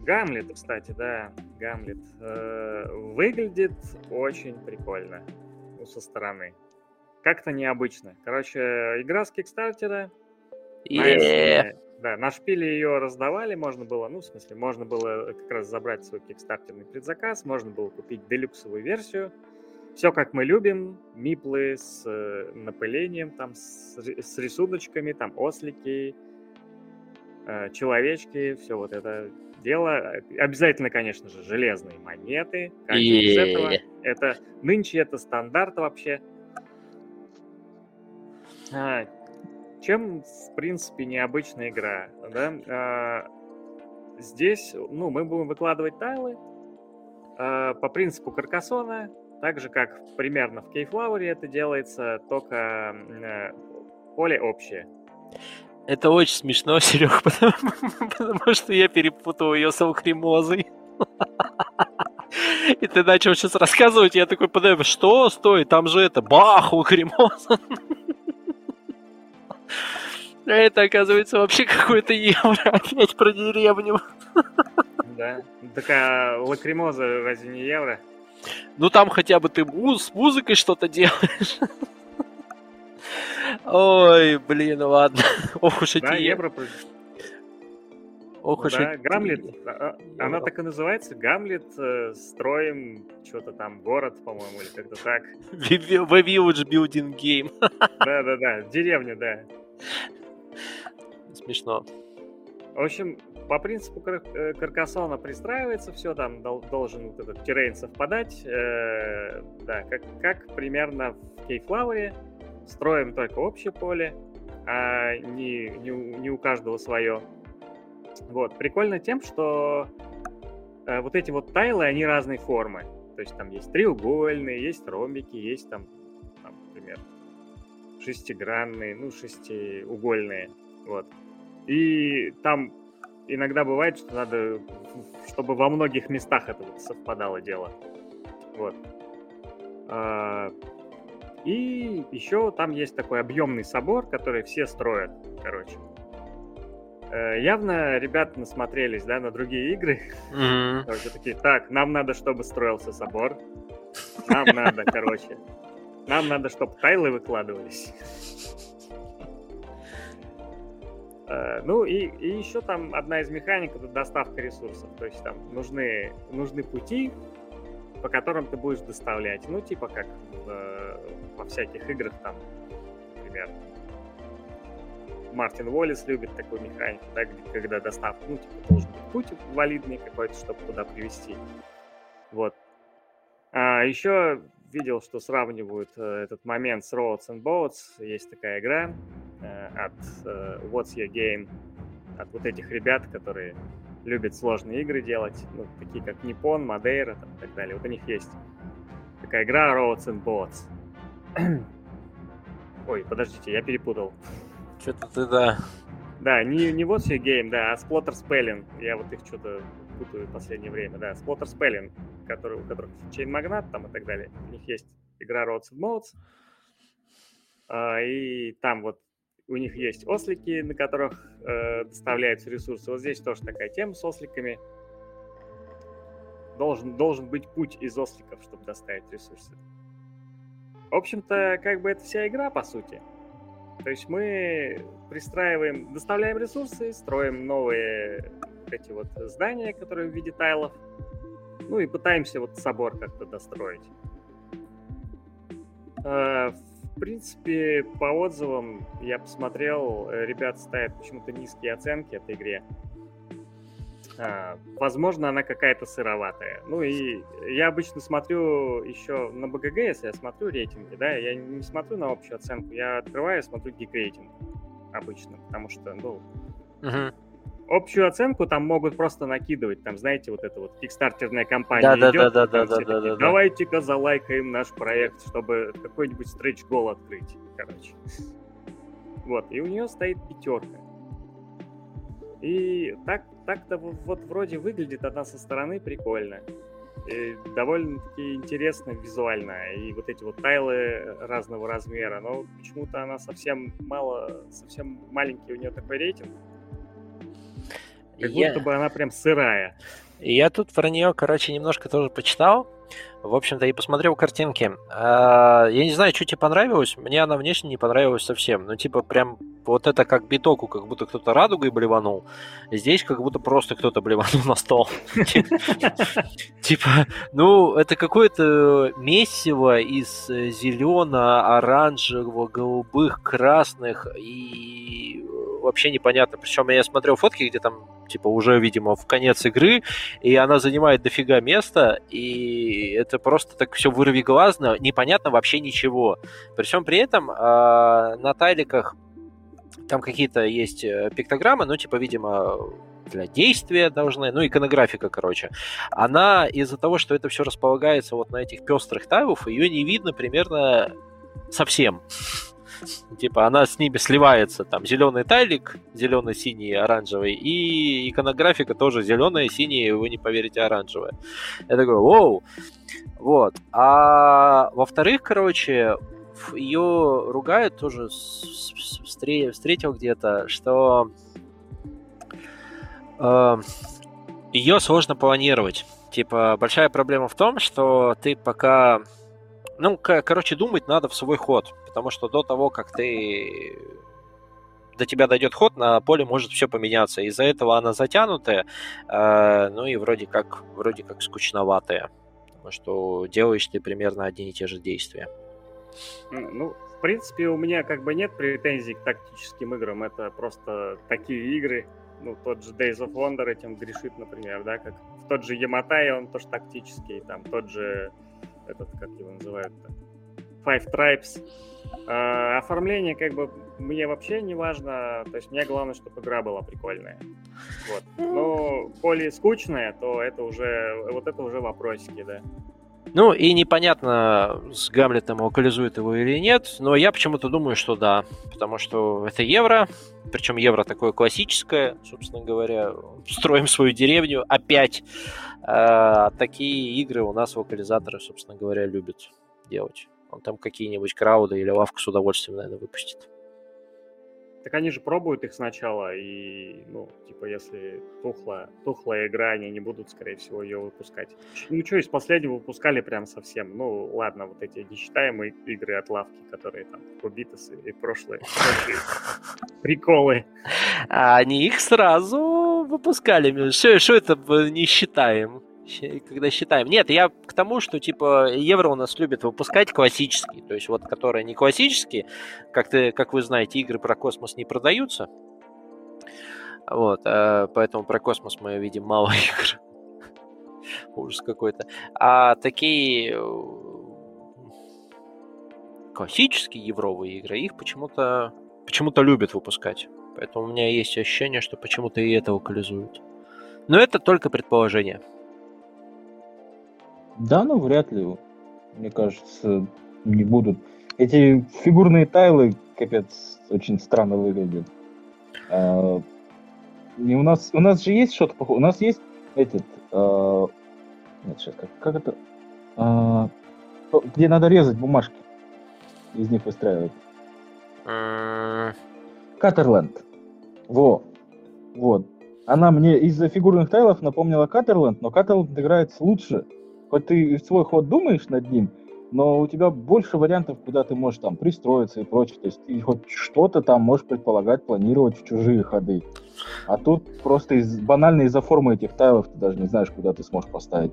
Гамлет, кстати, да, Гамлет. Э, выглядит очень прикольно ну, со стороны. Как-то необычно. Короче, игра с Кикстартера. Yeah. Да, на шпиле ее раздавали, можно было, ну, в смысле, можно было как раз забрать свой кикстартерный предзаказ, можно было купить делюксовую версию. Все как мы любим, миплы с э, напылением, там, с, с рисуночками, там, ослики, э, человечки, все вот это дело. Обязательно, конечно же, железные монеты. Как из этого. Это, нынче это стандарт вообще. А, чем, в принципе, необычная игра, да? А, здесь, ну, мы будем выкладывать тайлы а, по принципу Каркасона, так же, как примерно в Кейфлауре это делается, только э, поле общее. Это очень смешно, [laughs] Серег, потому, потому что я перепутал ее с алкремозой. [laughs] И ты начал сейчас рассказывать, я такой, подожди, что? Стой, там же это, бах, алкремоза. [laughs] А это, оказывается, вообще какой-то евро опять про деревню. Да. Такая лакримоза разве не евро? Ну там хотя бы ты с музыкой что-то делаешь. Ой, блин, ладно. Ох уж эти да, евро. Ох уж да. Гамлет, а, а, она так и называется, Гамлет, э, строим что-то там, город, по-моему, или как-то так. The Village Building Game. Да-да-да, деревня, да. Смешно. В общем, по принципу Кар- э, Каркасона пристраивается все, там дол- должен вот этот террейн совпадать. Э- да, как, как примерно в Кейфлауре. Строим только общее поле, а не, не, не у каждого свое. Вот. Прикольно тем, что э, вот эти вот тайлы, они разной формы. То есть там есть треугольные, есть ромбики, есть там, там например, шестигранные, ну, шестиугольные. Вот. И там иногда бывает, что надо, чтобы во многих местах это вот совпадало дело. Вот. А, и еще там есть такой объемный собор, который все строят, короче. Э, явно ребята насмотрелись, да, на другие игры. Mm-hmm. Короче, такие, так, нам надо, чтобы строился собор. Нам надо, короче. Нам надо, чтобы тайлы выкладывались. Э, ну и, и еще там одна из механик это доставка ресурсов. То есть там нужны, нужны пути, по которым ты будешь доставлять. Ну, типа как в, во всяких играх там, например, Мартин Уоллес любит такую механику, да, когда доставка, ну, типа, должен быть путь валидный какой-то, чтобы туда привести. Вот. А еще видел, что сравнивают э, этот момент с Roads and Boats. Есть такая игра от э, What's Your Game, от вот этих ребят, которые любят сложные игры делать, ну, такие как Nippon, Madeira там, и так далее. Вот у них есть такая игра Roads and Boats. [clears throat] Ой, подождите, я перепутал. Что-то ты, да. Да, не, не вот все гейм, да, а Splatter Spelling. Я вот их что-то путаю в последнее время, да. Splatter Spelling, который, у которых Chain Magnat там и так далее. У них есть игра Roads and Modes. А, и там вот у них есть ослики, на которых э, доставляются ресурсы. Вот здесь тоже такая тема с осликами. Должен, должен быть путь из осликов, чтобы доставить ресурсы. В общем-то, как бы это вся игра, по сути. То есть мы пристраиваем, доставляем ресурсы, строим новые эти вот здания, которые в виде тайлов, ну и пытаемся вот собор как-то достроить. В принципе, по отзывам я посмотрел, э, ребят ставят почему-то низкие оценки этой игре. А, возможно, она какая-то сыроватая. Ну и я обычно смотрю еще на БГГ, если я смотрю рейтинги, да, я не смотрю на общую оценку, я открываю, смотрю гик-рейтинг обычно, потому что, ну, uh-huh. Общую оценку там могут просто накидывать, там, знаете, вот эта вот кикстартерная компания да, идет, да, да, да, да, да, давайте-ка залайкаем наш проект, чтобы какой-нибудь стретч-гол открыть, короче. Вот, и у нее стоит пятерка. И так, так-то вот вроде выглядит она со стороны прикольно. И довольно-таки интересно визуально. И вот эти вот тайлы разного размера. Но почему-то она совсем мало, совсем маленький у нее такой рейтинг. Как я... будто бы она прям сырая. Я тут про нее, короче, немножко тоже почитал. в общем-то, и посмотрел картинки. А, я не знаю, что тебе понравилось. Мне она внешне не понравилась совсем. Ну, типа, прям вот это как битоку, как будто кто-то радугой блеванул. Здесь как будто просто кто-то блеванул на стол. Типа, ну, это какое-то месиво из зелено, оранжевого, голубых, красных и вообще непонятно. Причем я смотрел фотки, где там, типа, уже, видимо, в конец игры, и она занимает дофига места, и это просто так все вырвиглазно, непонятно вообще ничего. При всем при этом э, на тайликах там какие-то есть э, пиктограммы, ну, типа, видимо, для действия должны, ну, иконографика, короче. Она из-за того, что это все располагается вот на этих пестрых тайлов, ее не видно примерно совсем. Типа она с ними сливается. Там зеленый тайлик, зеленый, синий, оранжевый. И иконографика тоже зеленая, синяя, вы не поверите, оранжевая. Я такой, воу! Вот. А во-вторых, короче, ее ругают тоже, встретил где-то, что э, ее сложно планировать. Типа, большая проблема в том, что ты пока ну, короче, думать надо в свой ход, потому что до того, как ты до тебя дойдет ход, на поле может все поменяться. Из-за этого она затянутая, э, ну и вроде как, вроде как скучноватая. Потому что делаешь ты примерно одни и те же действия. Ну, в принципе, у меня как бы нет претензий к тактическим играм. Это просто такие игры. Ну, тот же Days of Wonder этим грешит, например, да, как тот же Яматай, он тоже тактический, там тот же этот, как его называют-то, Five Tribes. А, оформление, как бы, мне вообще не важно, то есть мне главное, чтобы игра была прикольная. Вот. Но, коли скучная, то это уже, вот это уже вопросики, да. Ну, и непонятно, с Гамлетом локализует его или нет, но я почему-то думаю, что да, потому что это евро, причем евро такое классическое, собственно говоря, строим свою деревню опять. А, такие игры у нас вокализаторы, собственно говоря, любят делать. Он там какие-нибудь крауды или лавку с удовольствием, наверное, выпустит. Так они же пробуют их сначала, и, ну, типа, если тухла, тухлая игра, они не будут, скорее всего, ее выпускать. Ну, что, из последнего выпускали прям совсем. Ну, ладно, вот эти несчитаемые игры от лавки, которые там, Кубитас и прошлые. [laughs] Приколы. А они их сразу выпускали. Что это не считаем? Когда считаем. Нет, я к тому, что типа евро у нас любит выпускать классические, то есть вот которые не классические, как, ты, как вы знаете, игры про космос не продаются. Вот, э, поэтому про космос мы видим мало [laughs] игр. Ужас какой-то. А такие э, классические евровые игры, их почему-то почему-то любят выпускать. Поэтому у меня есть ощущение, что почему-то и это локализуют. Но это только предположение. Да, ну вряд ли, мне кажется, не будут. Эти фигурные тайлы, капец, очень странно выглядят. А, и у нас, у нас же есть что-то похожее. У нас есть этот... А, нет, сейчас, как, как это? А, где надо резать бумажки. Из них выстраивать. Катерленд. Во. Вот. Она мне из-за фигурных тайлов напомнила Катерленд, но Катерленд играется лучше хоть ты свой ход думаешь над ним, но у тебя больше вариантов, куда ты можешь там пристроиться и прочее. То есть ты хоть что-то там можешь предполагать, планировать в чужие ходы. А тут просто из, банально из-за формы этих тайлов ты даже не знаешь, куда ты сможешь поставить.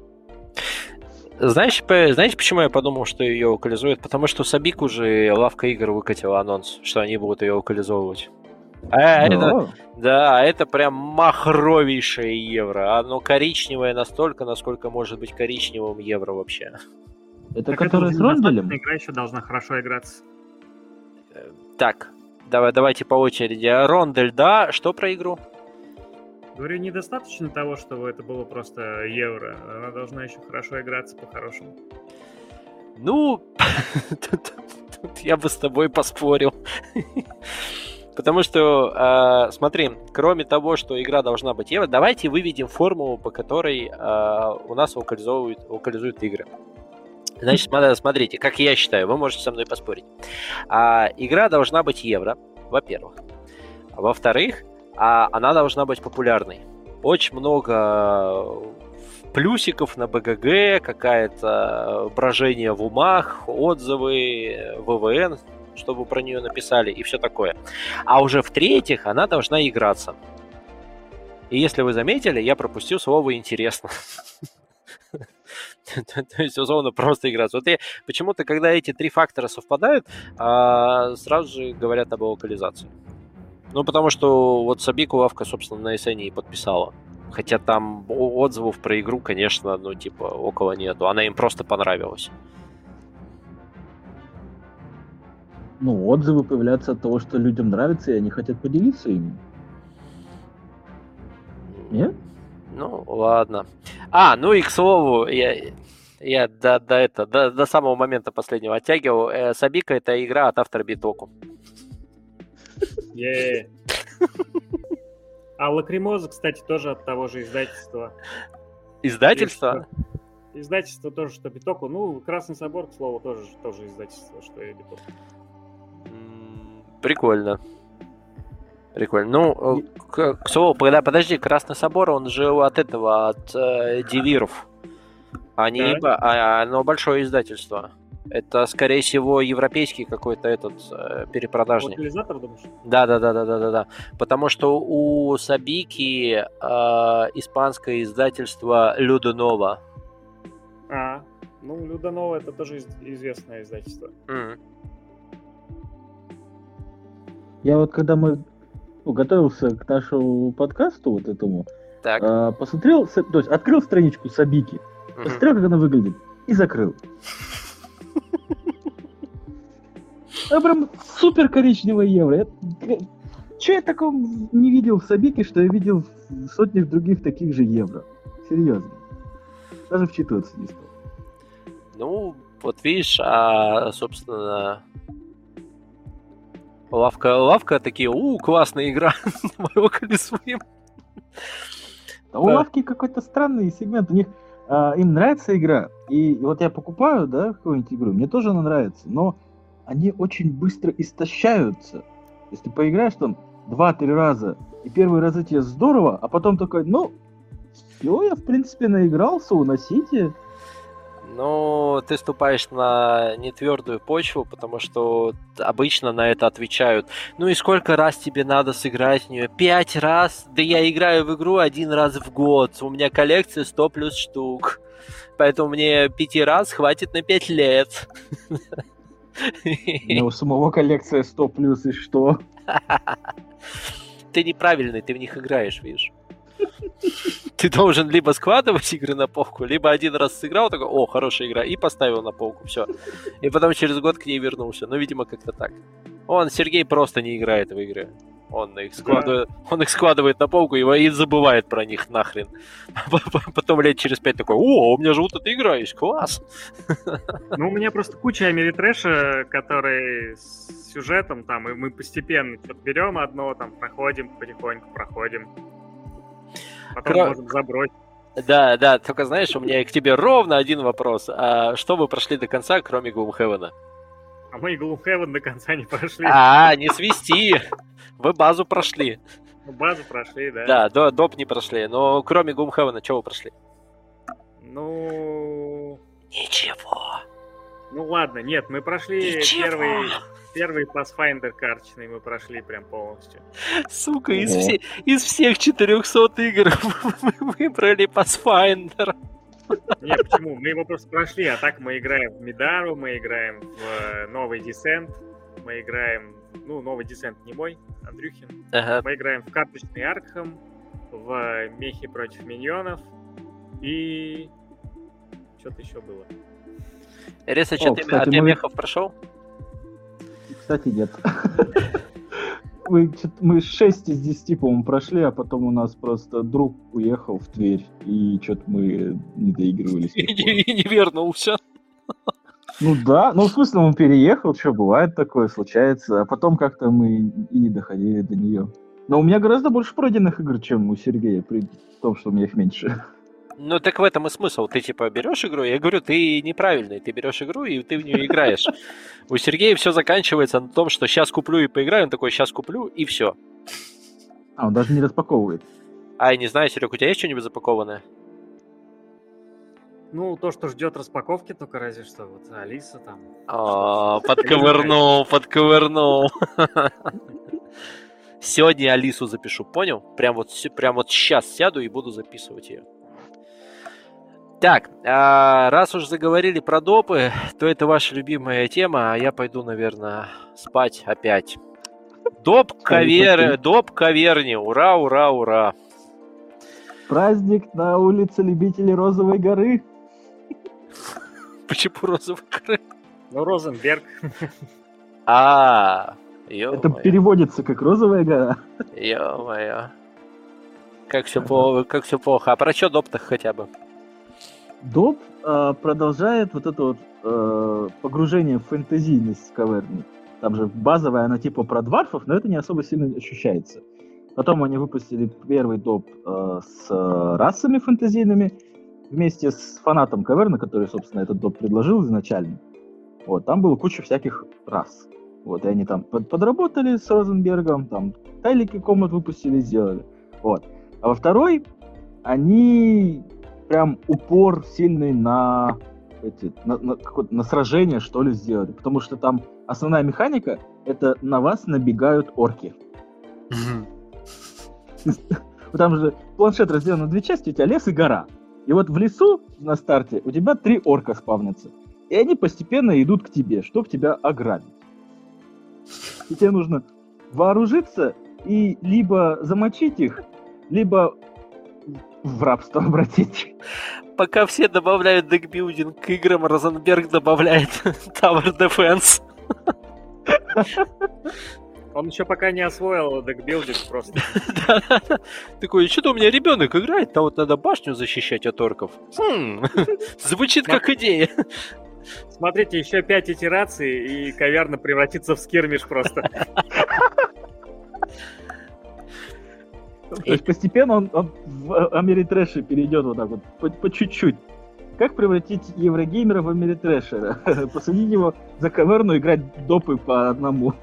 Знаешь, знаете, почему я подумал, что ее локализуют? Потому что Сабик уже лавка игр выкатила анонс, что они будут ее локализовывать. А Но... это, да, это прям махровейшее евро. Оно коричневое настолько, насколько может быть коричневым евро вообще. Это так которое это с ронделем? Игра еще должна хорошо играться. Э, так, давай, давайте по очереди. Рондель, да. Что про игру? Говорю, недостаточно того, чтобы это было просто евро. Она должна еще хорошо играться по-хорошему. Ну, [laughs] тут я бы с тобой поспорил. [laughs] Потому что, э, смотри, кроме того, что игра должна быть евро, давайте выведем формулу, по которой э, у нас локализуют, локализуют игры. Значит, смотрите, как я считаю, вы можете со мной поспорить. А, игра должна быть евро, во-первых. Во-вторых, а, она должна быть популярной. Очень много плюсиков на БГГ, какая-то брожение в умах, отзывы, ВВН, чтобы про нее написали и все такое. А уже в-третьих, она должна играться. И если вы заметили, я пропустил слово «интересно». [laughs] То есть, условно, просто играться. Вот я, почему-то, когда эти три фактора совпадают, а, сразу же говорят об локализации. Ну, потому что вот Сабику Лавка, собственно, на SN и подписала. Хотя там отзывов про игру, конечно, ну, типа, около нету. Она им просто понравилась. Ну, отзывы появляются от того, что людям нравится, и они хотят поделиться ими. Нет? Ну, ладно. А, ну и к слову, я, я до, до, это, до, до самого момента последнего оттягивал. Э, Sabika это игра от автора Bitoku. А Лакримоза, кстати, тоже от того же издательства. Издательство? Издательство тоже, что Bitoku. Ну, Красный Собор, к слову, тоже, тоже издательство, что и Bitoku. Прикольно. Прикольно. Ну, к, к слову, когда, подожди, Красный Собор, он же от этого, от э, Дивиров. Они, да. а, оно большое издательство. Это, скорее всего, европейский какой-то этот э, перепродажник. Локализатор, думаешь? Да, да, да, да, да, да, да. Потому что у Сабики э, испанское издательство Людонова. А, ну, Людонова это тоже известное издательство. Mm. Я вот когда мы ну, готовился к нашему подкасту вот этому, так. Э, посмотрел, то есть открыл страничку Сабики, mm-hmm. посмотрел, как она выглядит, и закрыл. А прям супер коричневое евро. Че я такого не видел в Сабике, что я видел в сотнях других таких же евро? Серьезно. Даже вчитываться не стал. Ну, вот видишь, а, собственно, лавка, лавка такие, у, классная игра, [laughs] мы локализуем. А у лавки какой-то странный сегмент, у них а, им нравится игра, и вот я покупаю, да, какую-нибудь игру, мне тоже она нравится, но они очень быстро истощаются. Если поиграешь там два-три раза, и первый раз тебе здорово, а потом такой, ну, все, я в принципе наигрался, уносите. Ну, ты ступаешь на нетвердую почву, потому что обычно на это отвечают. Ну и сколько раз тебе надо сыграть в нее? Пять раз? Да я играю в игру один раз в год. У меня коллекция 100 плюс штук. Поэтому мне пяти раз хватит на пять лет. Ну, у самого коллекция 100 плюс и что? [laughs] Ты неправильный, ты в них играешь, видишь. [laughs] Ты должен либо складывать игры на полку, либо один раз сыграл, такой, о, хорошая игра, и поставил на полку, все. И потом через год к ней вернулся. Ну, видимо, как-то так. Он, Сергей, просто не играет в игры. Он их складывает, да. он их складывает на полку и, и забывает про них нахрен. [laughs] Потом лет через пять такой, о, у меня же вот эта игра есть, класс. [laughs] Ну, у меня просто куча Америтрэша, который с сюжетом там, и мы постепенно берем одно, там, проходим, потихоньку проходим. Потом Кро... можем забросить. Да, да, только знаешь, у меня к тебе ровно один вопрос. А что вы прошли до конца, кроме Gloomhaven? А мы и Gloomhaven до конца не прошли. А, не свисти! Вы базу прошли. Ну, базу прошли, да. Да, до, доп не прошли. Но кроме Gloomhaven, что вы прошли? Ну... Ничего. Ну ладно, нет, мы прошли первый Первый Pathfinder карточный мы прошли прям полностью. Сука, из, все, из всех 400 игр [laughs] мы выбрали Pathfinder. Нет, почему? Мы его просто прошли, а так мы играем в Мидару, мы играем в э, новый Десент, мы играем, ну, новый Десент не мой, Андрюхин. Ага. Мы играем в карточный Аркхам, в Мехи против миньонов и что-то еще было. Что ты, а ты мы... мехов прошел? Кстати, нет. [laughs] Мы, мы 6 из 10, по-моему, прошли, а потом у нас просто друг уехал в Тверь, и что-то мы не доигрывались. [laughs] И не вернулся. Ну да, ну в смысле он переехал, что бывает такое, случается, а потом как-то мы и не доходили до нее. Но у меня гораздо больше пройденных игр, чем у Сергея, при том, что у меня их меньше. [laughs] Ну так в этом и смысл. Ты типа берешь игру, я говорю, ты неправильный. Ты берешь игру и ты в нее играешь. У Сергея все заканчивается на том, что сейчас куплю и поиграю. Он такой, сейчас куплю и все. А, он даже не распаковывает. А, я не знаю, Серег, у тебя есть что-нибудь запакованное? Ну, то, что ждет распаковки, только разве что вот Алиса там. О, подковырнул, подковырнул. Сегодня Алису запишу, понял? Прям вот, прям вот сейчас сяду и буду записывать ее. Так, а раз уж заговорили про допы, то это ваша любимая тема, а я пойду, наверное, спать опять. Доп кавер, доп каверни, ура, ура, ура. Праздник на улице любителей Розовой горы. Почему Розовой горы? Ну, Розенберг. А, это переводится как розовая гора. Ё-моё. Как все плохо, как все плохо. А про что доп-то хотя бы? Доп э, продолжает вот это вот э, погружение в фэнтезийность каверни. Там же базовая она типа про дварфов, но это не особо сильно ощущается. Потом они выпустили первый доп э, с э, расами фэнтезийными вместе с фанатом каверны, который, собственно, этот доп предложил изначально. Вот, там было куча всяких рас. Вот, и они там под, подработали с Розенбергом, там тайлики комнат выпустили, сделали. Вот. А во второй они прям упор сильный на эти, на, на, на сражение, что ли, сделали. Потому что там основная механика — это на вас набегают орки. Там же планшет разделен на две части, у тебя лес и гора. И вот в лесу на старте у тебя три орка спавнятся. И они постепенно идут к тебе, чтобы тебя ограбить. И тебе нужно вооружиться и либо замочить их, либо в рабство [laughs] обратить. Пока все добавляют декбилдинг к играм, Розенберг добавляет [laughs] Tower Defense. Он еще пока не освоил декбилдинг просто. [laughs] Такой, что-то у меня ребенок играет, там вот надо башню защищать от орков. Хм, звучит как идея. Смотрите, еще пять итераций, и каверна превратится в скирмиш просто. То есть постепенно он, он в Америтрэше перейдет вот так вот, по, по чуть-чуть. Как превратить еврогеймера в Америтрэшера? [laughs] Посадить его за каверну играть допы по одному.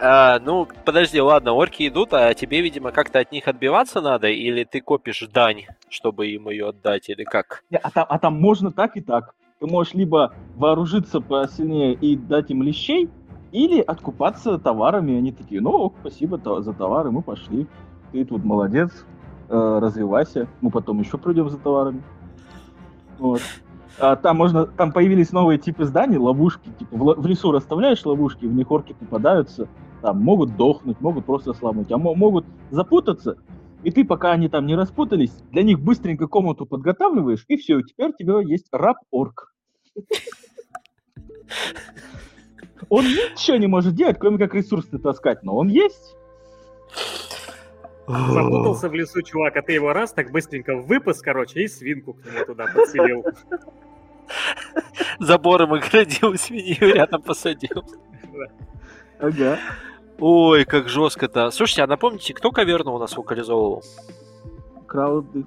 А, ну, подожди, ладно, орки идут, а тебе, видимо, как-то от них отбиваться надо, или ты копишь дань, чтобы им ее отдать, или как? А там, а там можно так и так ты можешь либо вооружиться посильнее и дать им лещей, или откупаться товарами. Они такие, ну, спасибо за товары, мы пошли. Ты тут молодец, э, развивайся. Мы потом еще придем за товарами. Вот. А там можно, там появились новые типы зданий, ловушки, типа в, лесу расставляешь ловушки, в них орки попадаются, там могут дохнуть, могут просто сломать, а могут запутаться, и ты, пока они там не распутались, для них быстренько комнату подготавливаешь, и все, теперь у тебя есть раб-орк. Он ничего не может делать, кроме как ресурсы таскать, но он есть. Запутался в лесу, чувак, а ты его раз так быстренько выпас, короче, и свинку к нему туда подселил. Забором оградил, свинью рядом посадил. Ага. Ой, как жестко-то. Слушайте, а напомните, кто каверну у нас локализовывал? Крауды.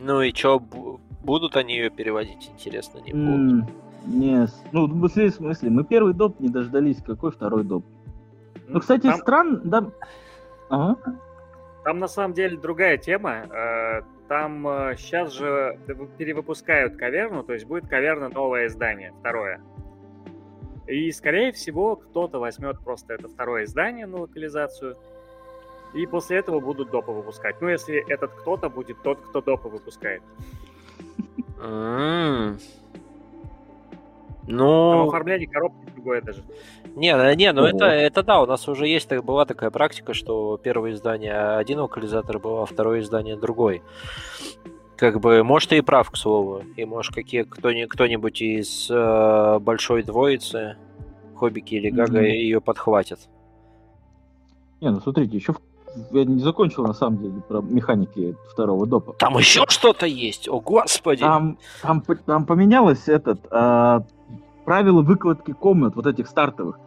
Ну и чё, будут они ее переводить, интересно, не будут? Mm, нет. Ну, в смысле, в смысле, мы первый доп не дождались, какой второй доп? Ну, кстати, Там... странно, да... Ага. Там на самом деле другая тема. Э, там сейчас э, же перевыпускают каверну, то есть будет каверна новое издание, второе. И, скорее всего, кто-то возьмет просто это второе издание на локализацию, и после этого будут допы выпускать. Ну, если этот кто-то будет тот, кто допы выпускает. Ну... Там оформление коробки другое даже. Не, не, ну это, это да, у нас уже есть, была такая практика, что первое издание один локализатор был, а второе издание другой как бы, может, ты и прав, к слову. И, может, какие, кто-нибудь из э, большой двоицы, Хоббики или Гага, mm-hmm. ее подхватят. Не, ну смотрите, еще я не закончил на самом деле про механики второго допа. Там еще что-то есть, о господи! Там, там, там поменялось этот э, правило выкладки комнат, вот этих стартовых.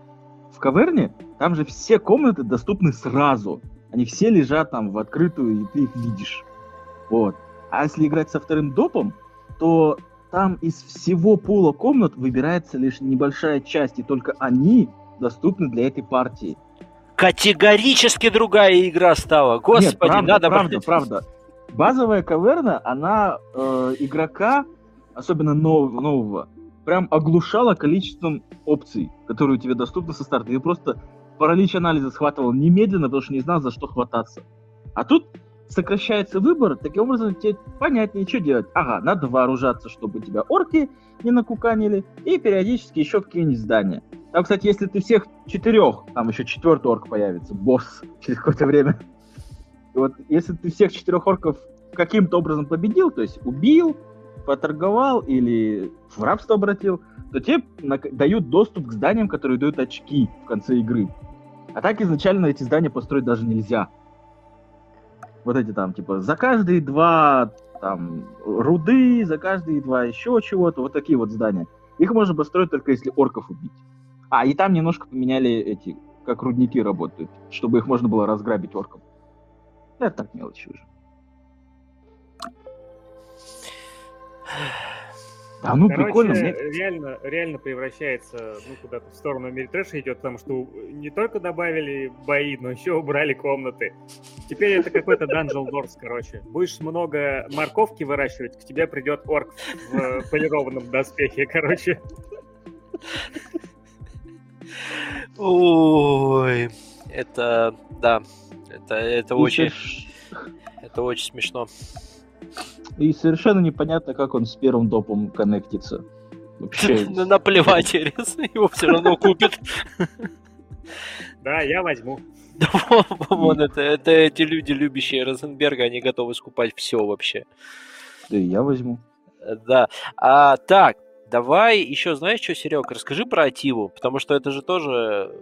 В каверне там же все комнаты доступны сразу. Они все лежат там в открытую, и ты их видишь. Вот. А если играть со вторым допом, то там из всего пула комнат выбирается лишь небольшая часть, и только они доступны для этой партии. Категорически другая игра стала. Господи, Нет, правда, надо... Правда, правда. базовая каверна, она э, игрока, особенно нового, нового, прям оглушала количеством опций, которые у тебя доступны со старта. Ты просто паралич анализа схватывал немедленно, потому что не знал, за что хвататься. А тут сокращается выбор, таким образом тебе понятнее, что делать. Ага, надо вооружаться, чтобы тебя орки не накуканили, и периодически еще какие-нибудь здания. Там, кстати, если ты всех четырех, там еще четвертый орк появится, босс, [laughs] через какое-то время. И вот если ты всех четырех орков каким-то образом победил, то есть убил, поторговал или в рабство обратил, то тебе дают доступ к зданиям, которые дают очки в конце игры. А так изначально эти здания построить даже нельзя. Вот эти там, типа, за каждые два там руды, за каждые два еще чего-то, вот такие вот здания. Их можно построить только если орков убить. А, и там немножко поменяли эти, как рудники работают, чтобы их можно было разграбить орком. Это так мелочи уже. Да, ну Короче, прикольно. Мне... реально, реально превращается ну, куда-то в сторону Миритрэша идет, потому что не только добавили бои, но еще убрали комнаты. Теперь это какой-то Dungeon Wars, короче. Будешь много морковки выращивать, к тебе придет орк в полированном доспехе, короче. Ой, это, да, это, это очень, это очень смешно. И совершенно непонятно, как он с первым допом коннектится. Вообще. [laughs] Наплевать, его все равно купит. Да, я возьму. [laughs] Вон это, это эти люди, любящие Розенберга, они готовы скупать все вообще. Да и я возьму. Да. А, так, давай еще, знаешь что, Серег, расскажи про Ативу, потому что это же тоже...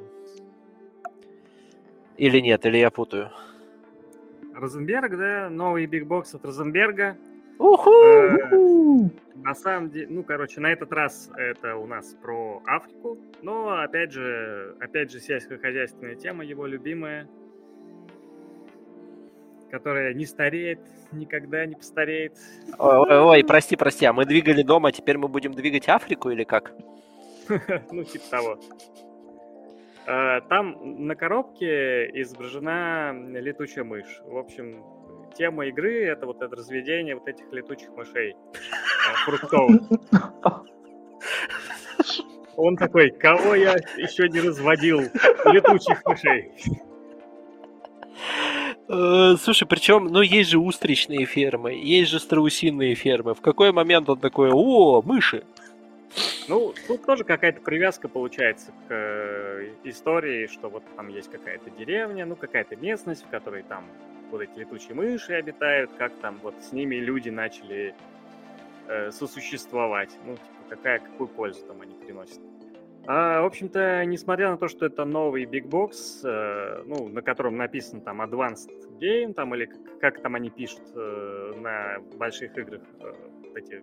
Или нет, или я путаю? Розенберг, да, новый бигбокс от Розенберга. Уху! Э, на самом деле, ну, короче, на этот раз это у нас про Африку, но, опять же, опять же, сельскохозяйственная тема, его любимая, которая не стареет, никогда не постареет. Ой, ой, ой, прости, прости, а мы двигали дома, а теперь мы будем двигать Африку или как? [laughs] Ну, типа того. Э, там на коробке изображена летучая мышь. В общем, тема игры это вот это разведение вот этих летучих мышей э, фруктовых. Он такой, кого я еще не разводил летучих мышей? Э, слушай, причем, ну, есть же устричные фермы, есть же страусиные фермы. В какой момент он такой, о, мыши? Ну, тут тоже какая-то привязка получается к э, истории, что вот там есть какая-то деревня, ну, какая-то местность, в которой там вот эти летучие мыши обитают, как там вот с ними люди начали э, сосуществовать. Ну, типа, какая, какую пользу там они приносят. А, в общем-то, несмотря на то, что это новый Big Box, э, ну, на котором написано там Advanced Game, там, или как, как там они пишут э, на больших играх э, эти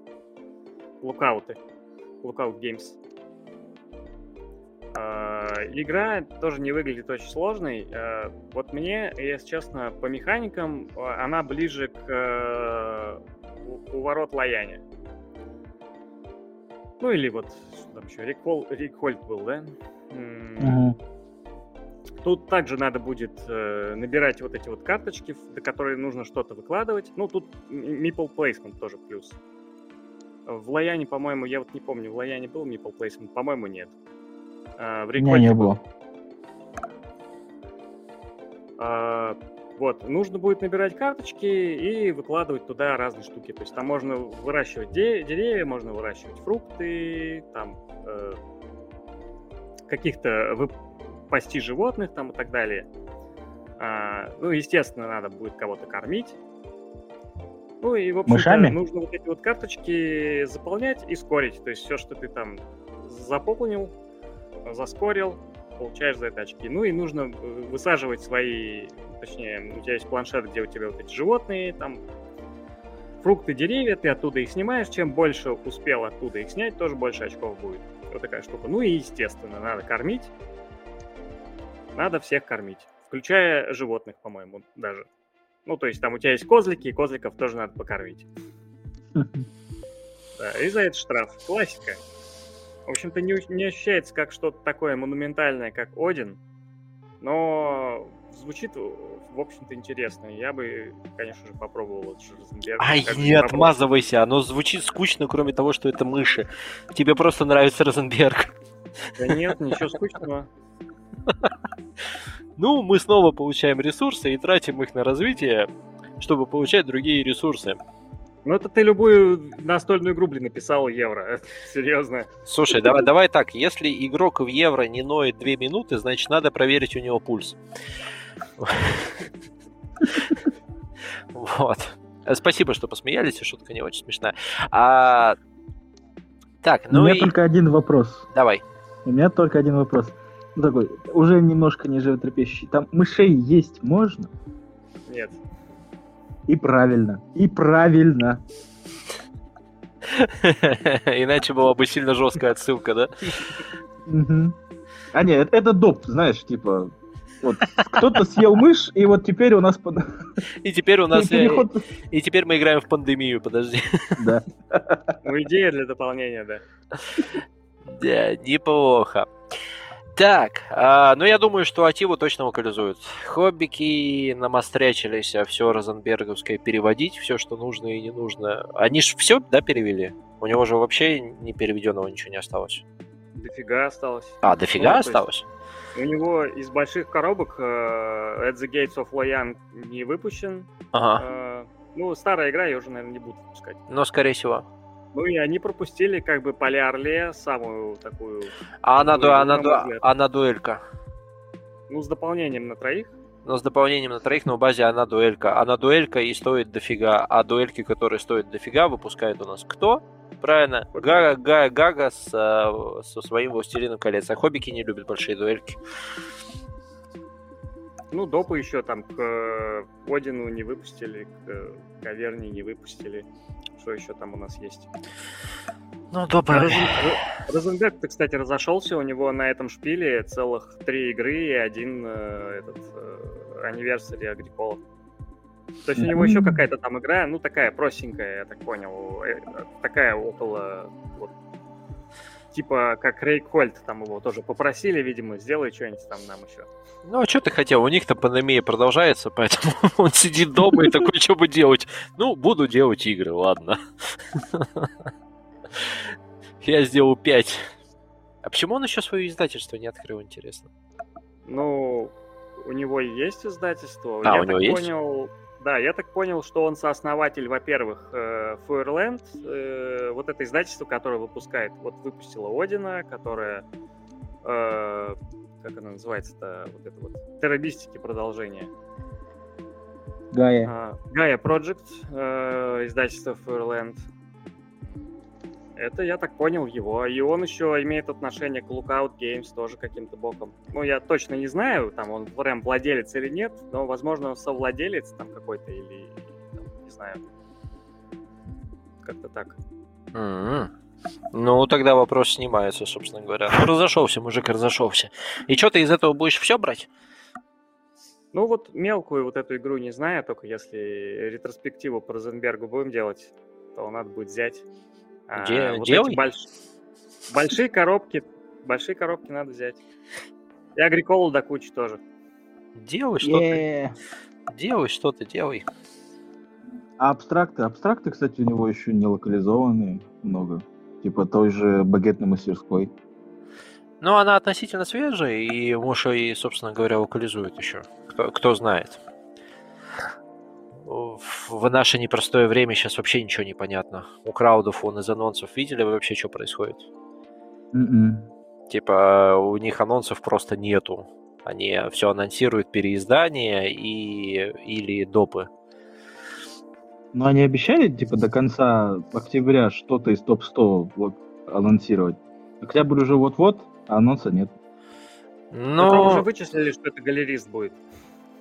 лукауты, Lookout Games. А, игра тоже не выглядит очень сложной. А, вот мне, если честно, по механикам а, она ближе к э, у ворот Лаяне. Ну или вот, что там еще, Рик, Хольт был, да? Тут также надо будет э, набирать вот эти вот карточки, до которой нужно что-то выкладывать. Ну, тут Meeple Placement тоже плюс. В Лаяне, по-моему, я вот не помню, в Лаяне был Meeple Placement? По-моему, нет. А, в Рекорде не, не было. А, вот, нужно будет набирать карточки и выкладывать туда разные штуки. То есть там можно выращивать де- деревья, можно выращивать фрукты, там э, каких-то вып- пасти животных там и так далее. А, ну, естественно, надо будет кого-то кормить. Ну и, в общем нужно вот эти вот карточки заполнять и скорить. То есть все, что ты там заполнил, заскорил, получаешь за это очки. Ну и нужно э, высаживать свои, точнее, у тебя есть планшет, где у тебя вот эти животные, там фрукты, деревья, ты оттуда их снимаешь. Чем больше успел оттуда их снять, тоже больше очков будет. Вот такая штука. Ну и, естественно, надо кормить. Надо всех кормить. Включая животных, по-моему, даже. Ну, то есть там у тебя есть козлики, и козликов тоже надо покормить. [laughs] Да, и за это штраф. Классика. В общем-то, не, не ощущается как что-то такое монументальное, как Один, но звучит, в общем-то, интересно. Я бы, конечно же, попробовал вот Розенберг. Ай, не отмазывайся, оно звучит скучно, кроме того, что это мыши. Тебе просто нравится Розенберг. Да нет, ничего скучного. [laughs] Ну, мы снова получаем ресурсы и тратим их на развитие, чтобы получать другие ресурсы. Ну, это ты любую настольную игру, блин, написал евро. [laughs] Серьезно. Слушай, давай, давай так. Если игрок в евро не ноет две минуты, значит, надо проверить у него пульс. Вот. Спасибо, что посмеялись, шутка не очень смешная. А... Так, ну У меня и... только один вопрос. Давай. У меня только один вопрос. Ну, такой, уже немножко не животрепещущий. Там мышей есть можно? Нет. И правильно. И правильно. [laughs] Иначе была бы сильно жесткая отсылка, да? А нет, это доп, знаешь, типа, вот кто-то съел мышь, и вот теперь у нас... И теперь у нас... Переход... И теперь мы играем в пандемию, подожди. [laughs] Да. Ну, идея для дополнения, да. Да, неплохо. Так, а, ну я думаю, что Ативу точно локализуют. Хоббики намострячились, а все Розенберговское переводить, все, что нужно и не нужно. Они же все, да, перевели? У него же вообще не переведенного ничего не осталось. Дофига осталось. А, дофига ну, осталось? У него из больших коробок uh, At the Gates of Loyan не выпущен. Ага. Uh, ну, старая игра, я уже, наверное, не буду выпускать. Но, скорее всего. Ну и они пропустили как бы Полиарле, самую такую... А она, ду, она, ду, она дуэлька? Ну, с дополнением на троих. Ну, с дополнением на троих, но в базе она дуэлька. Она дуэлька и стоит дофига. А дуэльки, которые стоят дофига, выпускает у нас кто? Правильно, Гага, Гага, Гага с, э, со своим Властелином колец. А хоббики не любят большие дуэльки. Ну, допы еще там к э, Одину не выпустили, к Каверне не выпустили. Что еще там у нас есть? Ну, допы... Розен... Розенберг, ты, кстати, разошелся. У него на этом шпиле целых три игры и один э, этот э, Агрикола. То есть у него еще какая-то там игра, ну, такая простенькая, я так понял, э, такая около вот, типа как Рейк Хольт, там его тоже попросили, видимо, сделай что-нибудь там нам еще. Ну, а что ты хотел? У них-то пандемия продолжается, поэтому [laughs] он сидит дома и такой, что бы делать? Ну, буду делать игры, ладно. [laughs] Я сделал 5. А почему он еще свое издательство не открыл, интересно? Ну, у него есть издательство. А, я у него есть? понял, да, я так понял, что он сооснователь, во-первых, э, Fireland, э, вот это издательство, которое выпускает, вот выпустило Одина, которое, э, как оно называется-то, вот это вот, террористики продолжение. Гая. Гая Project, издательство Fireland. Это, я так понял, его. И он еще имеет отношение к Lookout Games тоже каким-то боком. Ну, я точно не знаю, там он прям владелец или нет, но, возможно, он совладелец там какой-то или, там, не знаю, как-то так. Mm-hmm. Ну, тогда вопрос снимается, собственно говоря. Ну, разошелся, мужик, разошелся. И что, ты из этого будешь все брать? Ну, вот мелкую вот эту игру не знаю, только если ретроспективу по Розенбергу будем делать, то надо будет взять. Де- а, вот делай. Больш... Большие коробки, большие коробки надо взять. И агриколу до кучи тоже. Делай что-то. Делай что-то, делай. А абстракты? Абстракты, кстати, у него еще не локализованные много. Типа той же багетной мастерской. Ну, она относительно свежая, и Муша и, собственно говоря, локализует еще. Кто, кто знает в наше непростое время сейчас вообще ничего не понятно. У краудов он из анонсов видели вы вообще, что происходит? Mm-mm. М-м. Типа у них анонсов просто нету. Они все анонсируют переиздания и или допы. Но они обещали, типа, до конца октября что-то из топ-100 вот, анонсировать. Октябрь уже вот-вот, а анонса нет. Но... Это уже вычислили, что это галерист будет.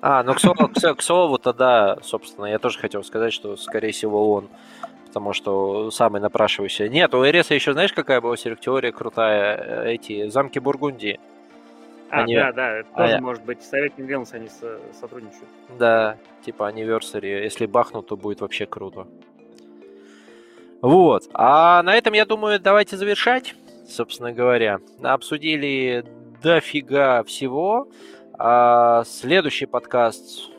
А, ну к слову, к, к слову тогда, собственно, я тоже хотел сказать, что, скорее всего, он. Потому что самый напрашивающийся. Нет, у Эреса еще знаешь, какая была теория крутая? Эти замки Бургундии. А, они... да, да, это а тоже я... может быть. Совет Вилнс они со- сотрудничают. Да, типа anniversary. Если бахнут, то будет вообще круто. Вот. А на этом, я думаю, давайте завершать, собственно говоря. Обсудили дофига всего. А следующий подкаст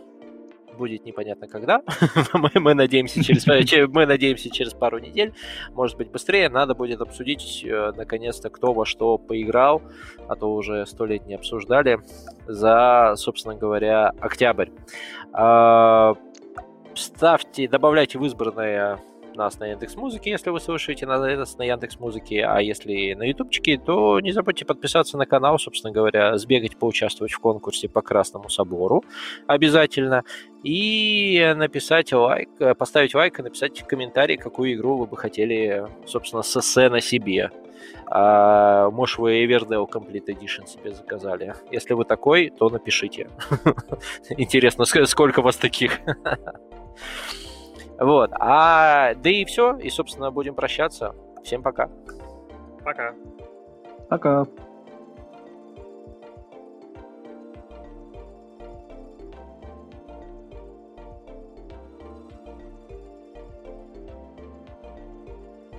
будет непонятно когда. [laughs] мы, мы, надеемся через, мы надеемся через пару недель, может быть быстрее. Надо будет обсудить э, наконец-то, кто во что поиграл, а то уже сто лет не обсуждали, за, собственно говоря, октябрь. Э, ставьте, добавляйте в избранное нас на Яндекс Музыке, если вы слушаете нас на Яндекс Музыке, а если на Ютубчике, то не забудьте подписаться на канал, собственно говоря, сбегать, поучаствовать в конкурсе по Красному Собору обязательно, и написать лайк, поставить лайк и написать комментарий, какую игру вы бы хотели, собственно, с эссе на себе. А, может, вы Everdell Complete Edition себе заказали. Если вы такой, то напишите. [laughs] Интересно, сколько вас таких? [laughs] Вот. А, да и все. И, собственно, будем прощаться. Всем пока. Пока. Пока.